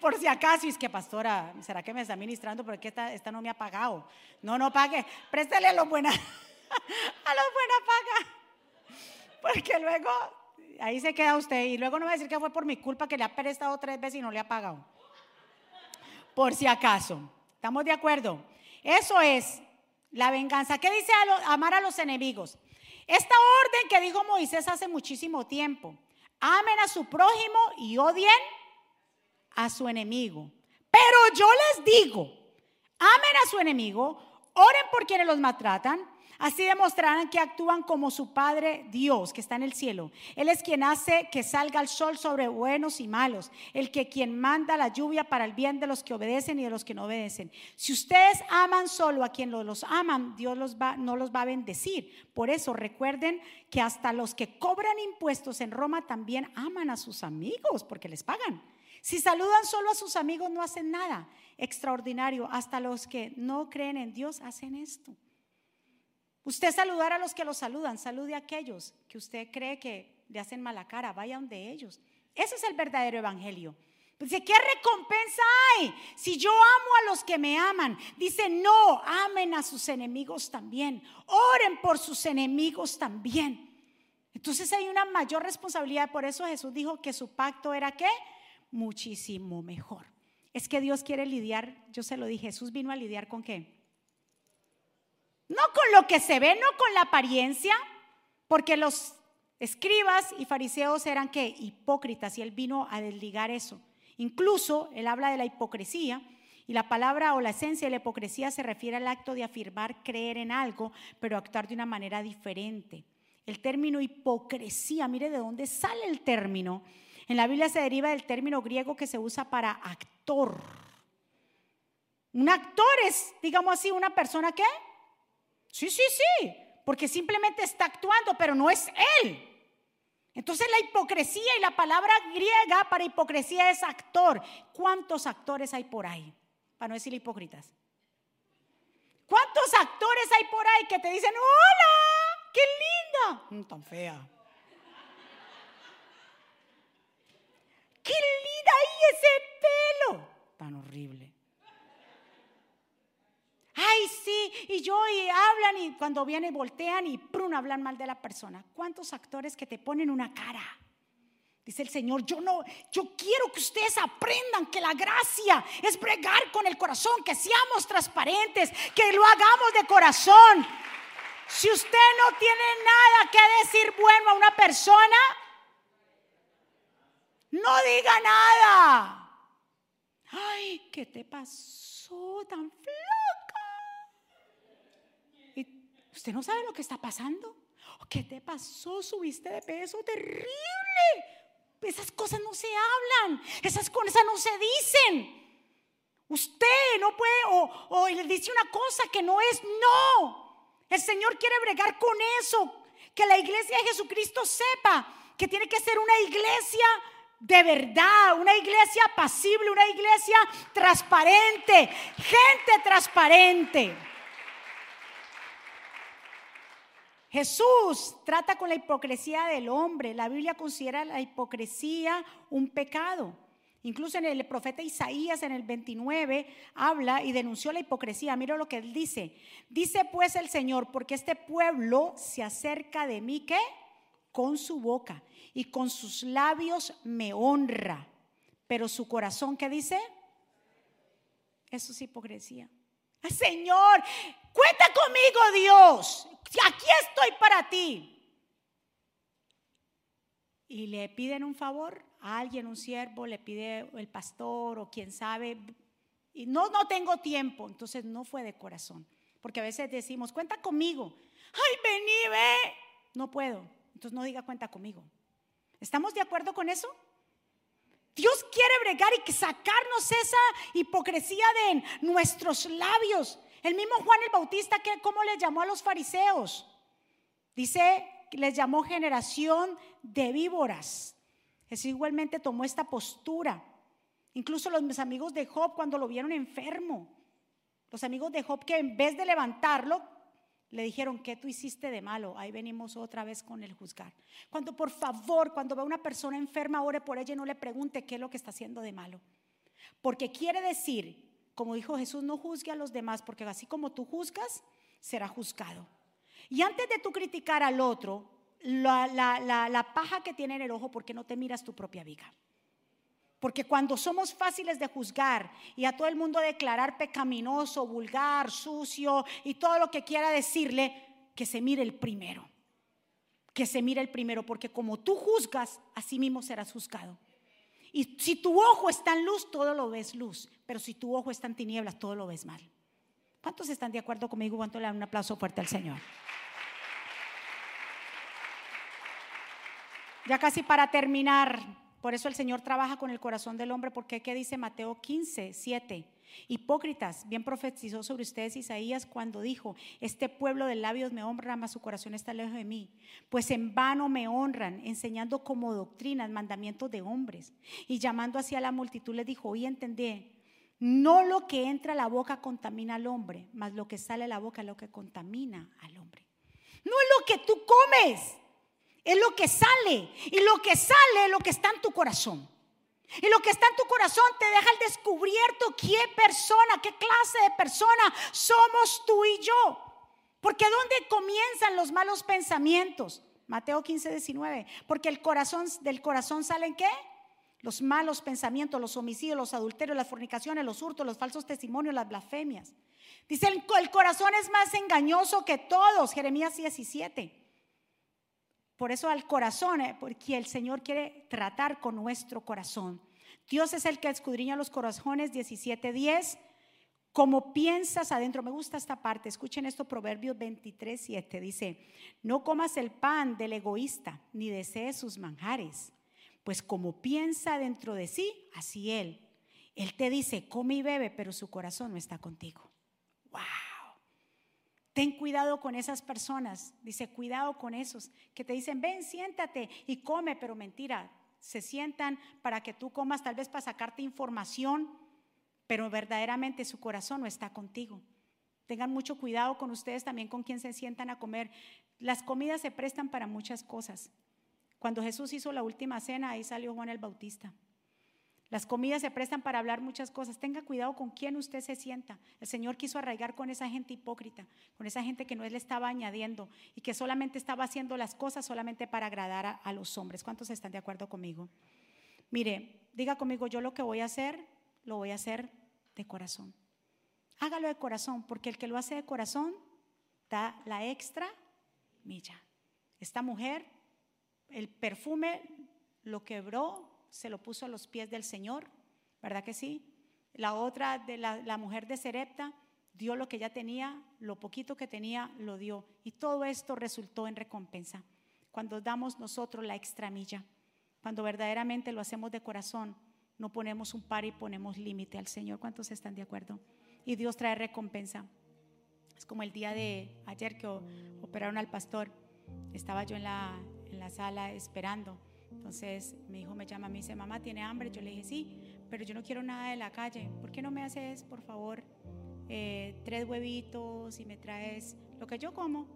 Por si acaso, y es que pastora, ¿será que me está ministrando? Porque esta, esta no me ha pagado. No, no pague. Préstele a los buenas, a los buenas pagas. Porque luego, ahí se queda usted. Y luego no va a decir que fue por mi culpa que le ha prestado tres veces y no le ha pagado por si acaso. ¿Estamos de acuerdo? Eso es la venganza. ¿Qué dice amar a los enemigos? Esta orden que dijo Moisés hace muchísimo tiempo. Amen a su prójimo y odien a su enemigo. Pero yo les digo, amen a su enemigo, oren por quienes los maltratan Así demostrarán que actúan como su Padre Dios que está en el cielo. Él es quien hace que salga el sol sobre buenos y malos, el que quien manda la lluvia para el bien de los que obedecen y de los que no obedecen. Si ustedes aman solo a quien los aman, Dios no los va a bendecir. Por eso recuerden que hasta los que cobran impuestos en Roma también aman a sus amigos porque les pagan. Si saludan solo a sus amigos no hacen nada extraordinario. Hasta los que no creen en Dios hacen esto. Usted saludar a los que lo saludan, salude a aquellos que usted cree que le hacen mala cara, vayan de ellos. Ese es el verdadero evangelio. Dice, ¿qué recompensa hay si yo amo a los que me aman? Dice, no, amen a sus enemigos también. Oren por sus enemigos también. Entonces hay una mayor responsabilidad. Por eso Jesús dijo que su pacto era qué? Muchísimo mejor. Es que Dios quiere lidiar, yo se lo dije, Jesús vino a lidiar con qué? No con lo que se ve, no con la apariencia, porque los escribas y fariseos eran que hipócritas y él vino a desligar eso. Incluso él habla de la hipocresía y la palabra o la esencia de la hipocresía se refiere al acto de afirmar creer en algo, pero actuar de una manera diferente. El término hipocresía, mire de dónde sale el término. En la Biblia se deriva del término griego que se usa para actor. Un actor es, digamos así, una persona que Sí, sí, sí, porque simplemente está actuando, pero no es él. Entonces la hipocresía y la palabra griega para hipocresía es actor. ¿Cuántos actores hay por ahí? Para no decir hipócritas. ¿Cuántos actores hay por ahí que te dicen, hola, qué linda! Mm, tan fea. ¡Qué linda! ¡Ay, ese pelo! Tan horrible. Y yo y hablan y cuando vienen voltean y prun hablan mal de la persona. ¿Cuántos actores que te ponen una cara? Dice el Señor, yo no, yo quiero que ustedes aprendan que la gracia es bregar con el corazón, que seamos transparentes, que lo hagamos de corazón. Si usted no tiene nada que decir bueno a una persona, no diga nada. Ay, ¿qué te pasó tan flaca? ¿Usted no sabe lo que está pasando? ¿Qué te pasó? Subiste de peso terrible. Esas cosas no se hablan, esas cosas no se dicen. Usted no puede, o, o le dice una cosa que no es no. El Señor quiere bregar con eso. Que la iglesia de Jesucristo sepa que tiene que ser una iglesia de verdad, una iglesia pasible, una iglesia transparente, gente transparente. Jesús trata con la hipocresía del hombre. La Biblia considera la hipocresía un pecado. Incluso en el profeta Isaías en el 29 habla y denunció la hipocresía. Mira lo que él dice. Dice pues el Señor, porque este pueblo se acerca de mí, ¿qué? Con su boca y con sus labios me honra. Pero su corazón, ¿qué dice? Eso es hipocresía. Señor, cuenta conmigo Dios aquí estoy para ti. Y le piden un favor a alguien, un siervo, le pide el pastor o quien sabe, y no, no tengo tiempo, entonces no fue de corazón, porque a veces decimos, cuenta conmigo, ay, vení, ve, no puedo, entonces no diga cuenta conmigo. ¿Estamos de acuerdo con eso? Dios quiere bregar y sacarnos esa hipocresía de nuestros labios. El mismo Juan el Bautista, ¿cómo le llamó a los fariseos? Dice que les llamó generación de víboras. Es igualmente tomó esta postura. Incluso los mis amigos de Job cuando lo vieron enfermo, los amigos de Job que en vez de levantarlo, le dijeron, ¿qué tú hiciste de malo? Ahí venimos otra vez con el juzgar. Cuando por favor, cuando ve a una persona enferma, ore por ella y no le pregunte qué es lo que está haciendo de malo. Porque quiere decir como dijo Jesús, no juzgue a los demás, porque así como tú juzgas, será juzgado. Y antes de tú criticar al otro, la, paja que tiene en el ojo, ¿por qué no te miras tu propia viga? Porque cuando somos fáciles de juzgar y a todo el mundo declarar pecaminoso, vulgar, sucio y todo lo que quiera decirle, que se mire el primero. Que se mire el primero, porque como tú juzgas, así mismo serás juzgado. Y si tu ojo está en luz, todo lo ves luz. Pero si tu ojo está en tinieblas, todo lo ves mal. ¿Cuántos están de acuerdo conmigo? ¿Cuánto le dan un aplauso fuerte al Señor? Ya casi para terminar, por eso el Señor trabaja con el corazón del hombre, porque ¿qué dice Mateo 15, 7? Hipócritas, bien profetizó sobre ustedes Isaías cuando dijo, este pueblo de labios me honra, mas su corazón está lejos de mí. Pues en vano me honran, enseñando como doctrinas mandamientos de hombres. Y llamando hacia la multitud les dijo, hoy entendé, no lo que entra a la boca contamina al hombre, mas lo que sale a la boca es lo que contamina al hombre. No es lo que tú comes, es lo que sale. Y lo que sale es lo que está en tu corazón. Y lo que está en tu corazón te deja al descubierto qué persona, qué clase de persona somos tú y yo. Porque ¿dónde comienzan los malos pensamientos? Mateo 15, 19. Porque el corazón, del corazón salen qué? Los malos pensamientos, los homicidios, los adulterios, las fornicaciones, los hurtos, los falsos testimonios, las blasfemias. Dice, el, el corazón es más engañoso que todos. Jeremías 17. Por eso al corazón, eh, porque el Señor quiere tratar con nuestro corazón. Dios es el que escudriña los corazones 17:10. Como piensas adentro, me gusta esta parte, escuchen esto, Proverbios 23, 7, dice, no comas el pan del egoísta, ni desees sus manjares, pues como piensa dentro de sí, así él. Él te dice, come y bebe, pero su corazón no está contigo. ¡Wow! Ten cuidado con esas personas. Dice, cuidado con esos que te dicen, ven, siéntate y come, pero mentira. Se sientan para que tú comas, tal vez para sacarte información, pero verdaderamente su corazón no está contigo. Tengan mucho cuidado con ustedes también con quien se sientan a comer. Las comidas se prestan para muchas cosas. Cuando Jesús hizo la última cena, ahí salió Juan el Bautista. Las comidas se prestan para hablar muchas cosas. Tenga cuidado con quién usted se sienta. El Señor quiso arraigar con esa gente hipócrita, con esa gente que no le estaba añadiendo y que solamente estaba haciendo las cosas solamente para agradar a, los hombres. ¿Cuántos están de acuerdo conmigo? Mire, diga conmigo, yo lo que voy a hacer, lo voy a hacer de corazón. Hágalo de corazón, porque el que lo hace de corazón da la extra milla. Esta mujer, el perfume lo quebró, se lo puso a los pies del Señor, ¿verdad que sí? La otra, de la, mujer de Serepta, dio lo que ella tenía, lo poquito que tenía, lo dio. Y todo esto resultó en recompensa. Cuando damos nosotros la extra milla. Cuando verdaderamente lo hacemos de corazón, no ponemos un par y ponemos límite al Señor. ¿Cuántos están de acuerdo? Y Dios trae recompensa. Es como el día de ayer que operaron al pastor. Estaba yo en la sala esperando. Entonces mi hijo me llama, me dice, mamá, ¿tiene hambre? Yo le dije, sí, pero yo no quiero nada de la calle. ¿Por qué no me haces, por favor, eh, tres huevitos y me traes lo que yo como?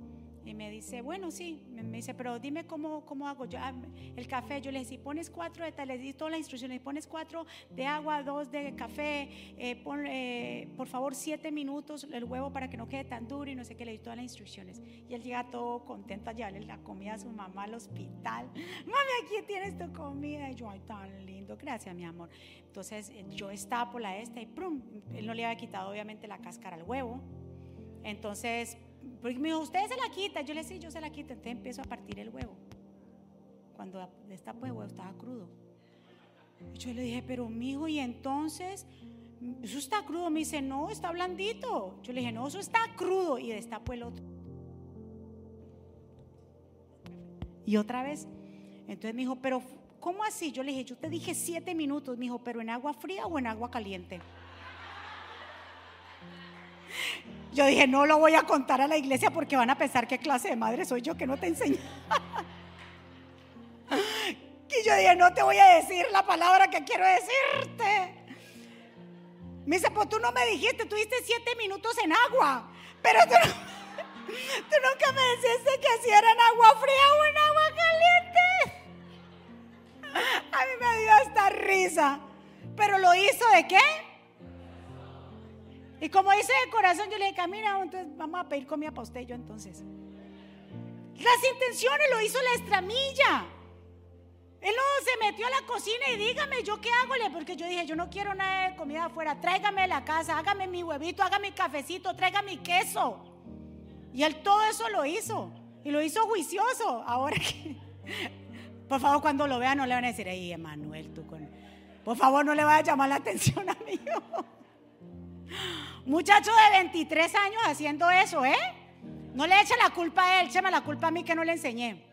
Y me dice, bueno, sí. Me, dice, pero dime cómo, cómo hago yo ah, el café. Yo le dije, si pones cuatro de tal, le di todas las instrucciones. Pones cuatro de agua, dos de café. Eh, pon, eh, por favor, siete minutos el huevo para que no quede tan duro y no sé qué. Le di todas las instrucciones. Y él llega todo contento a llevarle la comida a su mamá al hospital. Mami, aquí tienes tu comida. Y yo, ay, tan lindo. Gracias, mi amor. Entonces eh, yo estaba por la esta y prum. Él no le había quitado, obviamente, la cáscara al huevo. Entonces porque me dijo, usted se la quita. Yo le dije, sí, yo se la quito. Entonces empiezo a partir el huevo. Cuando el huevo estaba crudo. Yo le dije, pero mi hijo, y entonces, eso está crudo. Me dice, no, está blandito. Yo le dije, no, eso está crudo. Y destapo el otro. Y otra vez. Entonces me dijo, pero ¿cómo así? Yo le dije, yo te dije siete minutos. Me dijo, pero en agua fría o en agua caliente. Yo dije, no lo voy a contar a la iglesia porque van a pensar qué clase de madre soy yo que no te enseño. y yo dije, no te voy a decir la palabra que quiero decirte. Me dice, pues tú no me dijiste, tuviste siete minutos en agua, pero tú, nunca me dijiste que si era en agua fría o en agua caliente. A mí me dio esta risa. Pero lo hizo de qué? Y como dice de corazón, yo le dije, camina, entonces vamos a pedir comida para usted yo entonces. Las intenciones lo hizo la estramilla. Él no se metió a la cocina y dígame, ¿yo qué hago? Porque yo dije, yo no quiero nada de comida afuera. Tráigame la casa, hágame mi huevito, hágame mi cafecito, tráigame mi queso. Y él todo eso lo hizo. Y lo hizo juicioso. Ahora que, por favor, cuando lo vean, no le van a decir, ay, Emanuel, tú con. Por favor, no le vaya a llamar la atención a mí. Muchacho de 23 años haciendo eso, ¿eh? No le eche la culpa a él, échame la culpa a mí que no le enseñé.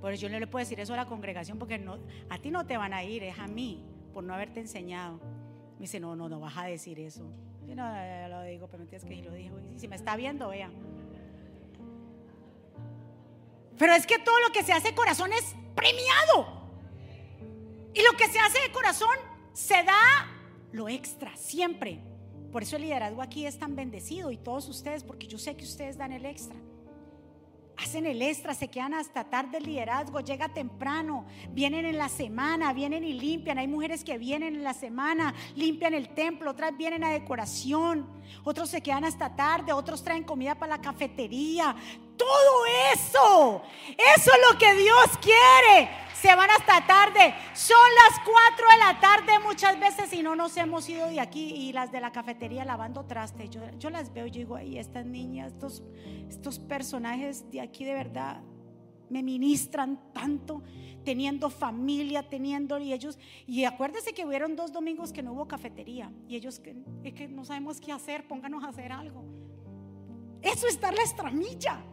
Por eso yo no le puedo decir eso a la congregación porque no, a ti no te van a ir, es a mí, por no haberte enseñado. Me dice, no, no, no vas a decir eso. Yo no, lo digo, pero me tienes que lo dijo. Y si me está viendo, vea. Pero es que todo lo que se hace de corazón es premiado. Y lo que se hace de corazón se da lo extra, siempre. Por eso el liderazgo aquí es tan bendecido y todos ustedes, porque yo sé que ustedes dan el extra. Hacen el extra, se quedan hasta tarde el liderazgo, llega temprano, vienen en la semana, vienen y limpian. Hay mujeres que vienen en la semana, limpian el templo, otras vienen a decoración, otros se quedan hasta tarde, otros traen comida para la cafetería. Todo eso, eso es lo que Dios quiere se van hasta tarde. Son las 4 de la tarde muchas veces y no nos hemos ido de aquí y las de la cafetería lavando traste. Yo, yo las veo, yo digo, ahí estas niñas, estos, estos personajes de aquí de verdad me ministran tanto, teniendo familia, teniendo y ellos, y acuérdense que hubieron dos domingos que no hubo cafetería y ellos que, es que no sabemos qué hacer, pónganos a hacer algo. Eso es dar la estramilla.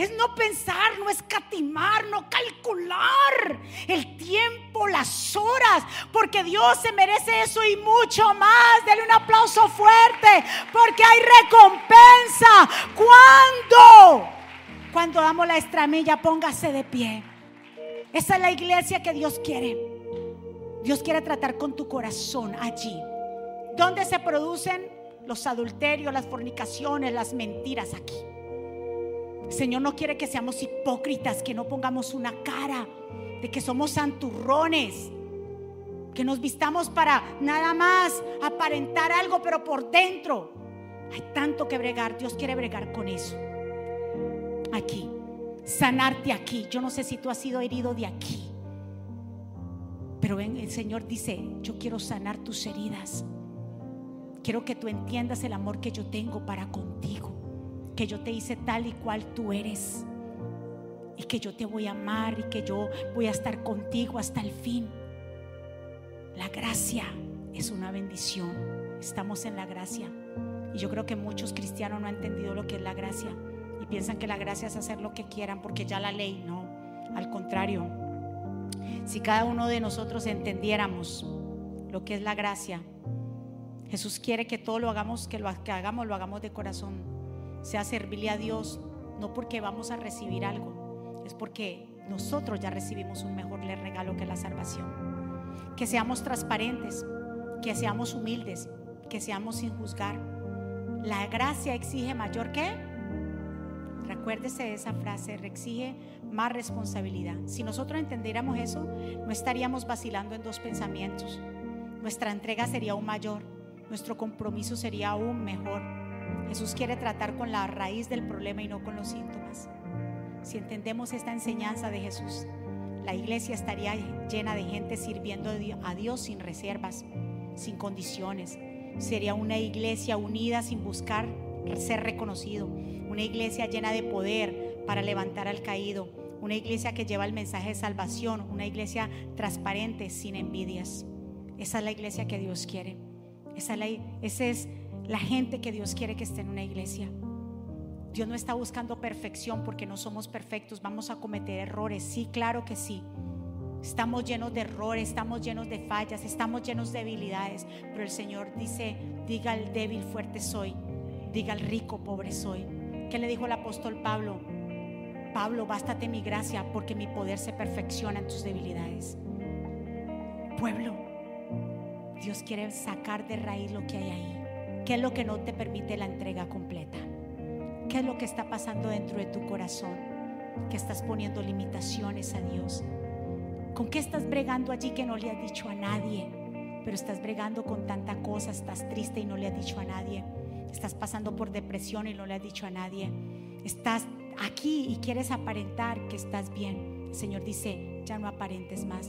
Es no pensar, no escatimar, no calcular el tiempo, las horas, porque Dios se merece eso y mucho más. Dele un aplauso fuerte, porque hay recompensa. ¿Cuándo? Cuando damos la estramilla, póngase de pie. Esa es la iglesia que Dios quiere. Dios quiere tratar con tu corazón allí. ¿Dónde se producen los adulterios, las fornicaciones, las mentiras aquí. Señor no quiere que seamos hipócritas, que no pongamos una cara de que somos santurrones, que nos vistamos para nada más aparentar algo, pero por dentro hay tanto que bregar. Dios quiere bregar con eso. Aquí, sanarte aquí. Yo no sé si tú has sido herido de aquí. Pero ven, el Señor dice, yo quiero sanar tus heridas. Quiero que tú entiendas el amor que yo tengo para contigo. Que yo te hice tal y cual tú eres. Y que yo te voy a amar y que yo voy a estar contigo hasta el fin. La gracia es una bendición. Estamos en la gracia. Y yo creo que muchos cristianos no han entendido lo que es la gracia. Y piensan que la gracia es hacer lo que quieran porque ya la ley, no. Al contrario, si cada uno de nosotros entendiéramos lo que es la gracia, Jesús quiere que todo lo hagamos, que lo que hagamos, lo hagamos de corazón. Sea servirle a Dios, no porque vamos a recibir algo, es porque nosotros ya recibimos un mejor regalo que la salvación que seamos transparentes, que seamos humildes, que seamos sin juzgar. La gracia exige mayor que, recuérdese de esa frase, exige más responsabilidad. Si nosotros entendiéramos eso, no estaríamos vacilando en dos pensamientos. Nuestra entrega sería aún mayor, nuestro compromiso sería aún mejor. Jesús quiere tratar con la raíz del problema y no con los síntomas. Si entendemos esta enseñanza de Jesús, la iglesia estaría llena de gente sirviendo a Dios sin reservas, sin condiciones. Sería una iglesia unida sin buscar ser reconocido. Una iglesia llena de poder para levantar al caído. Una iglesia que lleva el mensaje de salvación. Una iglesia transparente, sin envidias. Esa es la iglesia que Dios quiere. Esa es la, esa es la gente que Dios quiere que esté en una iglesia. Dios no está buscando perfección porque no somos perfectos, vamos a cometer errores. Sí, claro que sí. Estamos llenos de errores, estamos llenos de fallas, estamos llenos de debilidades. Pero el Señor dice, diga al débil fuerte soy, diga al rico pobre soy. ¿Qué le dijo el apóstol Pablo? Pablo, bástate mi gracia porque mi poder se perfecciona en tus debilidades. Pueblo, Dios quiere sacar de raíz lo que hay ahí. ¿Qué es lo que no te permite la entrega completa? ¿Qué es lo que está pasando dentro de tu corazón? Que estás poniendo limitaciones a Dios. ¿Con qué estás bregando allí que no le has dicho a nadie? Pero estás bregando con tanta cosa, estás triste y no le has dicho a nadie. Estás pasando por depresión y no le has dicho a nadie. Estás aquí y quieres aparentar que estás bien. El Señor dice, ya no aparentes más.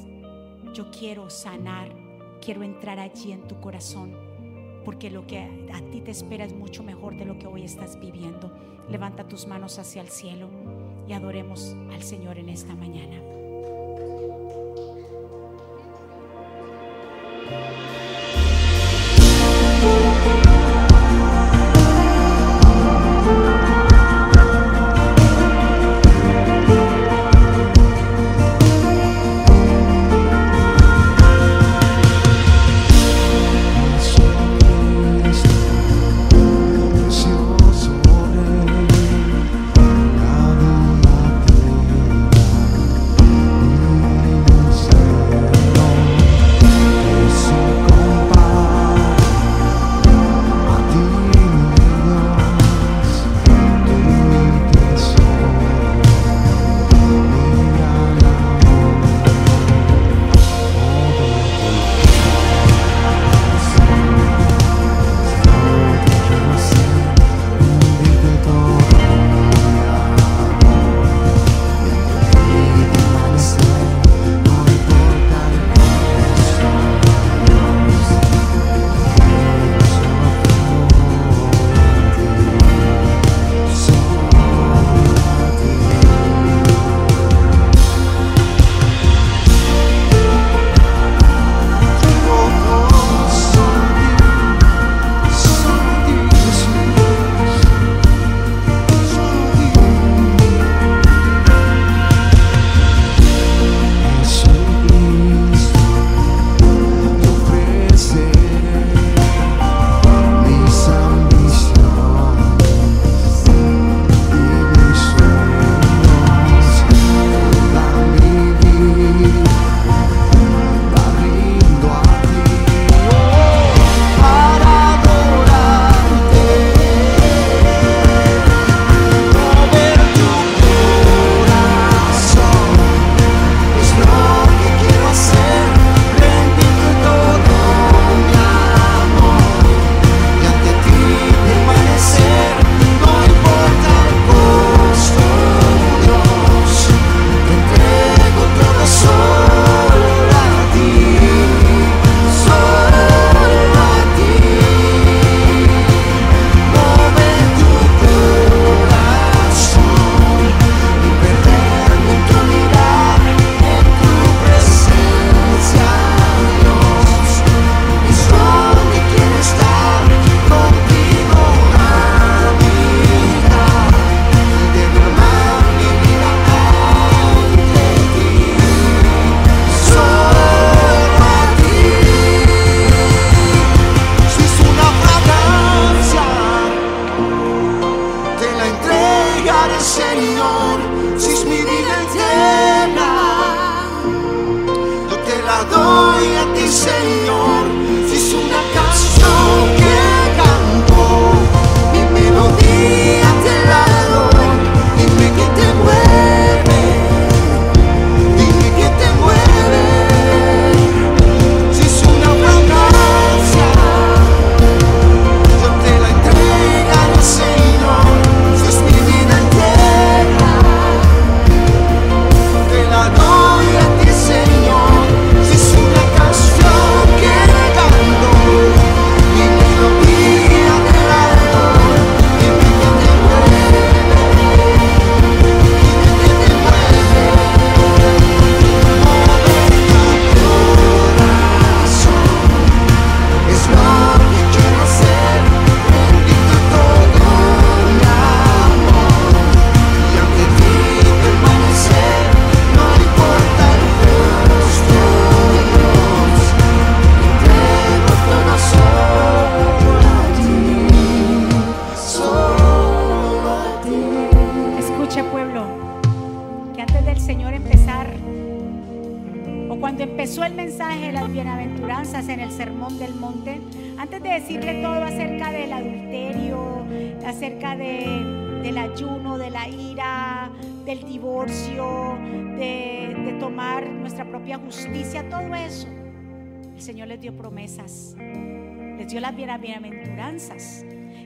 Yo quiero sanar, quiero entrar allí en tu corazón porque lo que a ti te espera es mucho mejor de lo que hoy estás viviendo. Levanta tus manos hacia el cielo y adoremos al Señor en esta mañana.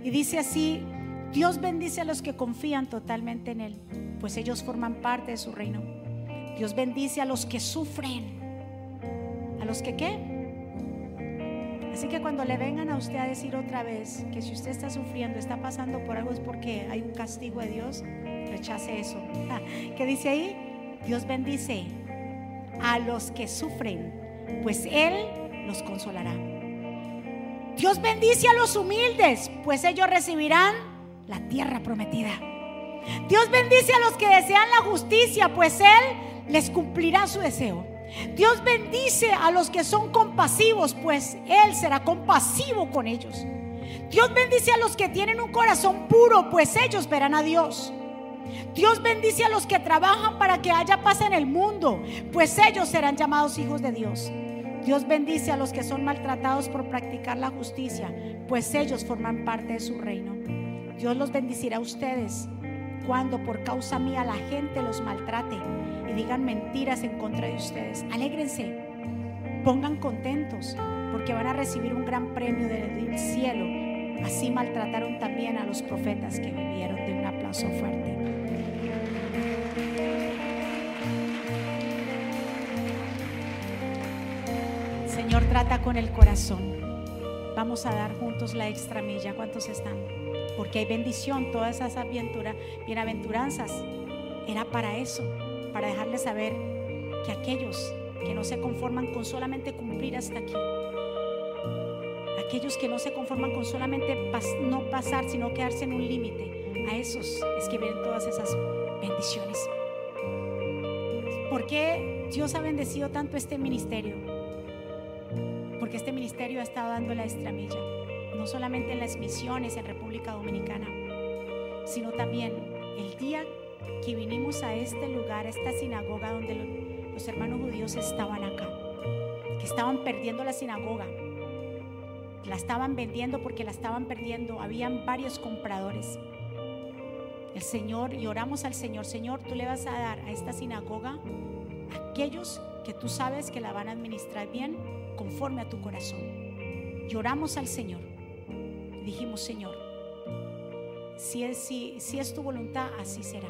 Y dice así, Dios bendice a los que confían totalmente en Él, pues ellos forman parte de su reino. Dios bendice a los que sufren. ¿A los que qué? Así que cuando le vengan a usted a decir otra vez que si usted está sufriendo, está pasando por algo, es porque hay un castigo de Dios, rechace eso. ¿Qué dice ahí? Dios bendice a los que sufren, pues Él los consolará. Dios bendice a los humildes, pues ellos recibirán la tierra prometida. Dios bendice a los que desean la justicia, pues Él les cumplirá su deseo. Dios bendice a los que son compasivos, pues Él será compasivo con ellos. Dios bendice a los que tienen un corazón puro, pues ellos verán a Dios. Dios bendice a los que trabajan para que haya paz en el mundo, pues ellos serán llamados hijos de Dios. Dios bendice a los que son maltratados por practicar la justicia, pues ellos forman parte de su reino. Dios los bendecirá a ustedes cuando por causa mía la gente los maltrate y digan mentiras en contra de ustedes. Alégrense, pongan contentos porque van a recibir un gran premio del cielo. Así maltrataron también a los profetas que vivieron. De un aplauso fuerte. Señor, trata con el corazón. Vamos a dar juntos la extra milla. ¿Cuántos están? porque hay bendición, todas esas bienaventuranzas, era para eso, para dejarles saber que aquellos que no se conforman con solamente cumplir hasta aquí, aquellos que no se conforman con solamente no pasar, sino quedarse en un límite, a esos es que vienen todas esas bendiciones. ¿Por qué Dios ha bendecido tanto este ministerio? Porque este ministerio ha estado dando la estramilla no solamente en las misiones en República Dominicana, sino también el día que vinimos a este lugar, a esta sinagoga donde los, hermanos judíos estaban acá, que estaban perdiendo la sinagoga, la estaban vendiendo porque la estaban perdiendo, habían varios compradores. El Señor, y oramos al Señor, Señor, tú le vas a dar a esta sinagoga aquellos que tú sabes que la van a administrar bien conforme a tu corazón. Lloramos al Señor dijimos, Señor, si es, tu voluntad, así será.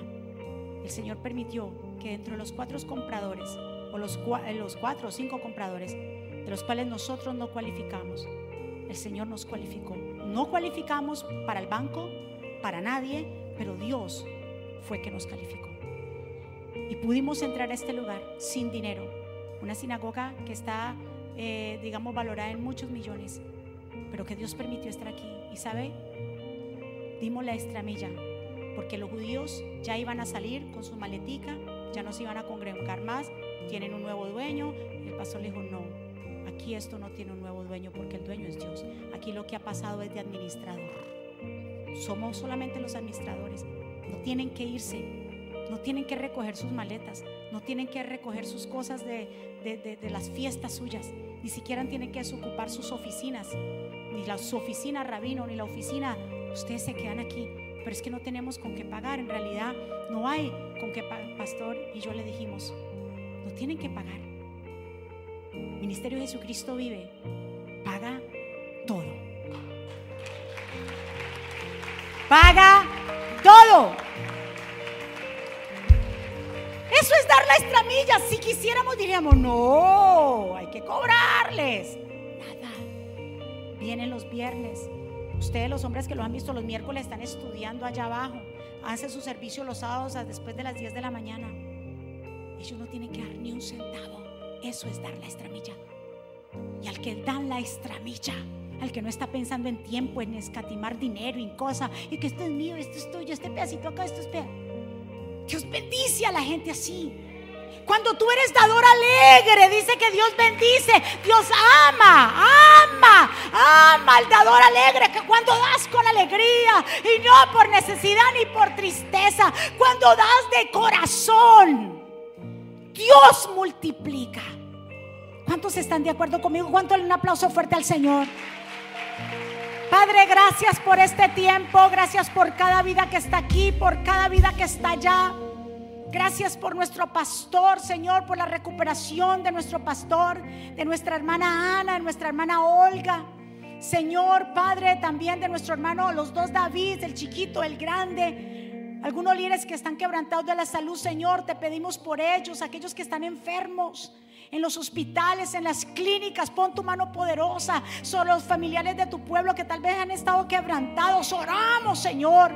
El Señor permitió que dentro de los cuatro compradores, o los, eh, los cuatro o cinco compradores, de los cuales nosotros no cualificamos, el Señor nos cualificó. No cualificamos para el banco, para nadie, pero Dios fue que nos calificó. Y pudimos entrar a este lugar sin dinero. Una sinagoga que está, eh, digamos, valorada en muchos millones, pero que Dios permitió estar aquí. Y sabe, dimos la estramilla, porque los judíos ya iban a salir con su maletica, ya no se iban a congregar más, tienen un nuevo dueño. El pastor le dijo, no, aquí esto no tiene un nuevo dueño porque el dueño es Dios. Aquí lo que ha pasado es de administrador. Somos solamente los administradores. No tienen que irse, no tienen que recoger sus maletas, no tienen que recoger sus cosas de, de las fiestas suyas, ni siquiera tienen que ocupar sus oficinas ni la, su oficina rabino, ni la oficina, ustedes se quedan aquí. Pero es que no tenemos con qué pagar, en realidad no hay con qué pagar. Pastor y yo le dijimos, no tienen que pagar. Ministerio de Jesucristo vive, paga todo. Paga todo. Eso es dar la estramilla. Si quisiéramos diríamos, no, hay que cobrarles vienen los viernes. Ustedes los hombres que lo han visto los miércoles están estudiando allá abajo. Hacen su servicio los sábados después de las 10 de la mañana. Ellos no tienen que dar ni un centavo. Eso es dar la estramilla. Y al que dan la estramilla, al que no está pensando en tiempo, en escatimar dinero, en cosas, y que esto es mío, esto es tuyo, este pedacito acá, esto es peor. Dios bendice a la gente así. Cuando tú eres dador alegre, dice que Dios bendice, Dios ama, ama, ama al dador alegre, que cuando das con alegría y no por necesidad ni por tristeza, cuando das de corazón, Dios multiplica. ¿Cuántos están de acuerdo conmigo? ¿Cuánto un aplauso fuerte al Señor? Padre, gracias por este tiempo, gracias por cada vida que está aquí, por cada vida que está allá. Gracias por nuestro pastor, Señor, por la recuperación de nuestro pastor, de nuestra hermana Ana, de nuestra hermana Olga. Señor, Padre, también de nuestro hermano, los dos David, el chiquito, el grande. Algunos líderes que están quebrantados de la salud, Señor, te pedimos por ellos, aquellos que están enfermos en los hospitales, en las clínicas. Pon tu mano poderosa sobre los familiares de tu pueblo que tal vez han estado quebrantados. Oramos, Señor,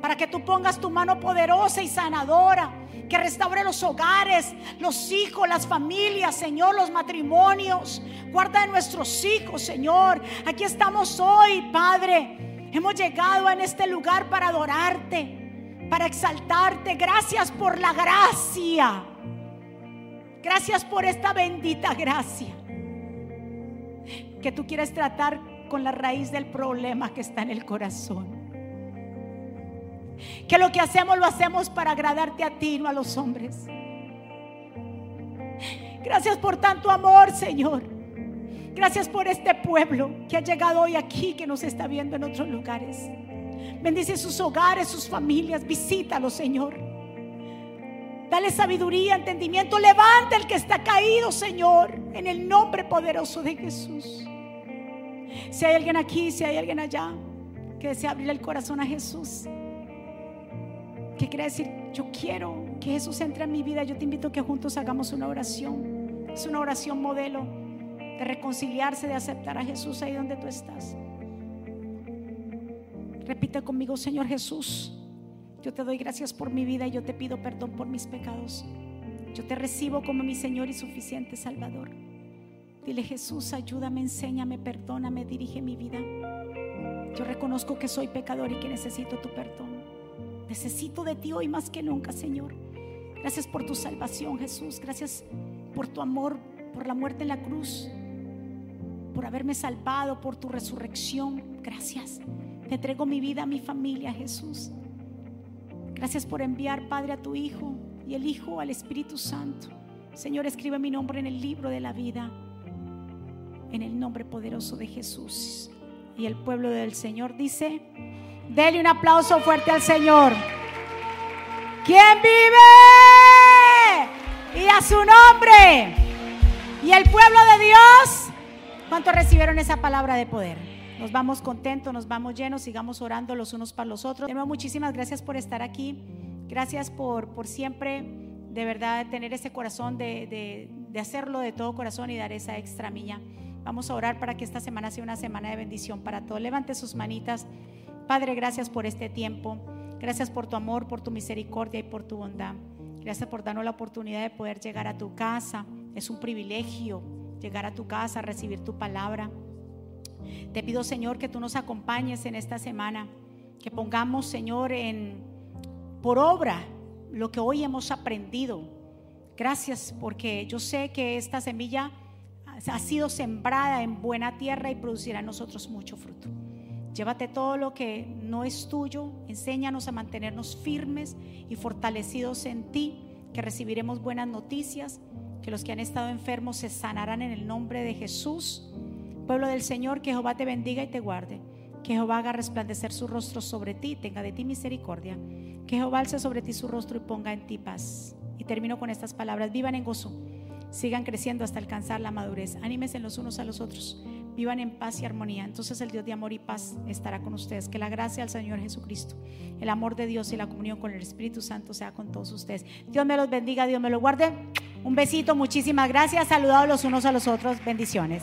para que tú pongas tu mano poderosa y sanadora que restaure los hogares, los hijos, las familias, Señor, los matrimonios. Guarda de nuestros hijos, Señor. Aquí estamos hoy, Padre. Hemos llegado en este lugar para adorarte, para exaltarte. Gracias por la gracia. Gracias por esta bendita gracia que tú quieres tratar con la raíz del problema que está en el corazón. Que lo que hacemos lo hacemos para agradarte a ti, no a los hombres. Gracias por tanto amor, Señor. Gracias por este pueblo que ha llegado hoy aquí, que nos está viendo en otros lugares. Bendice sus hogares, sus familias. Visítalos, Señor. Dale sabiduría, entendimiento. Levanta el que está caído, Señor, en el nombre poderoso de Jesús. Si hay alguien aquí, si hay alguien allá que desea abrir el corazón a Jesús, que quiere decir, yo quiero que Jesús entre en mi vida, yo te invito a que juntos hagamos una oración. Es una oración modelo de reconciliarse, de aceptar a Jesús ahí donde tú estás. Repite conmigo, Señor Jesús, yo te doy gracias por mi vida y yo te pido perdón por mis pecados. Yo te recibo como mi Señor y suficiente Salvador. Dile Jesús, ayúdame, enséñame, perdóname, dirige mi vida. Yo reconozco que soy pecador y que necesito tu perdón. Necesito de ti hoy más que nunca, Señor. Gracias por tu salvación, Jesús. Gracias por tu amor, por la muerte en la cruz, por haberme salvado, por tu resurrección. Gracias. Te entrego mi vida, mi familia, Jesús. Gracias por enviar, Padre, a tu Hijo y el Hijo al Espíritu Santo. Señor, escribe mi nombre en el libro de la vida, en el nombre poderoso de Jesús. Y el pueblo del Señor dice, Dele un aplauso fuerte al Señor. ¿Quién vive? Y a su nombre. Y el pueblo de Dios. ¿Cuántos recibieron esa palabra de poder? Nos vamos contentos, nos vamos llenos, sigamos orando los unos para los otros. De muchísimas gracias por estar aquí. Gracias por, por siempre, de verdad, tener ese corazón de, de, de hacerlo de todo corazón y dar esa extra miña. Vamos a orar para que esta semana sea una semana de bendición para todos. Levante sus manitas. Padre, gracias por este tiempo. Gracias por tu amor, por tu misericordia y por tu bondad. Gracias por darnos la oportunidad de poder llegar a tu casa. Es un privilegio llegar a tu casa, recibir tu palabra. Te pido, Señor, que tú nos acompañes en esta semana, que pongamos, Señor, en por obra lo que hoy hemos aprendido. Gracias porque yo sé que esta semilla ha sido sembrada en buena tierra y producirá en nosotros mucho fruto. Llévate todo lo que no es tuyo, enséñanos a mantenernos firmes y fortalecidos en ti, que recibiremos buenas noticias, que los que han estado enfermos se sanarán en el nombre de Jesús. Pueblo del Señor, que Jehová te bendiga y te guarde, que Jehová haga resplandecer su rostro sobre ti, tenga de ti misericordia, que Jehová alce sobre ti su rostro y ponga en ti paz. Y termino con estas palabras, vivan en gozo, sigan creciendo hasta alcanzar la madurez, anímense los unos a los otros vivan en paz y armonía. Entonces el Dios de amor y paz estará con ustedes. Que la gracia del Señor Jesucristo, el amor de Dios y la comunión con el Espíritu Santo sea con todos ustedes. Dios me los bendiga, Dios me los guarde. Un besito, muchísimas gracias. Saludados los unos a los otros. Bendiciones.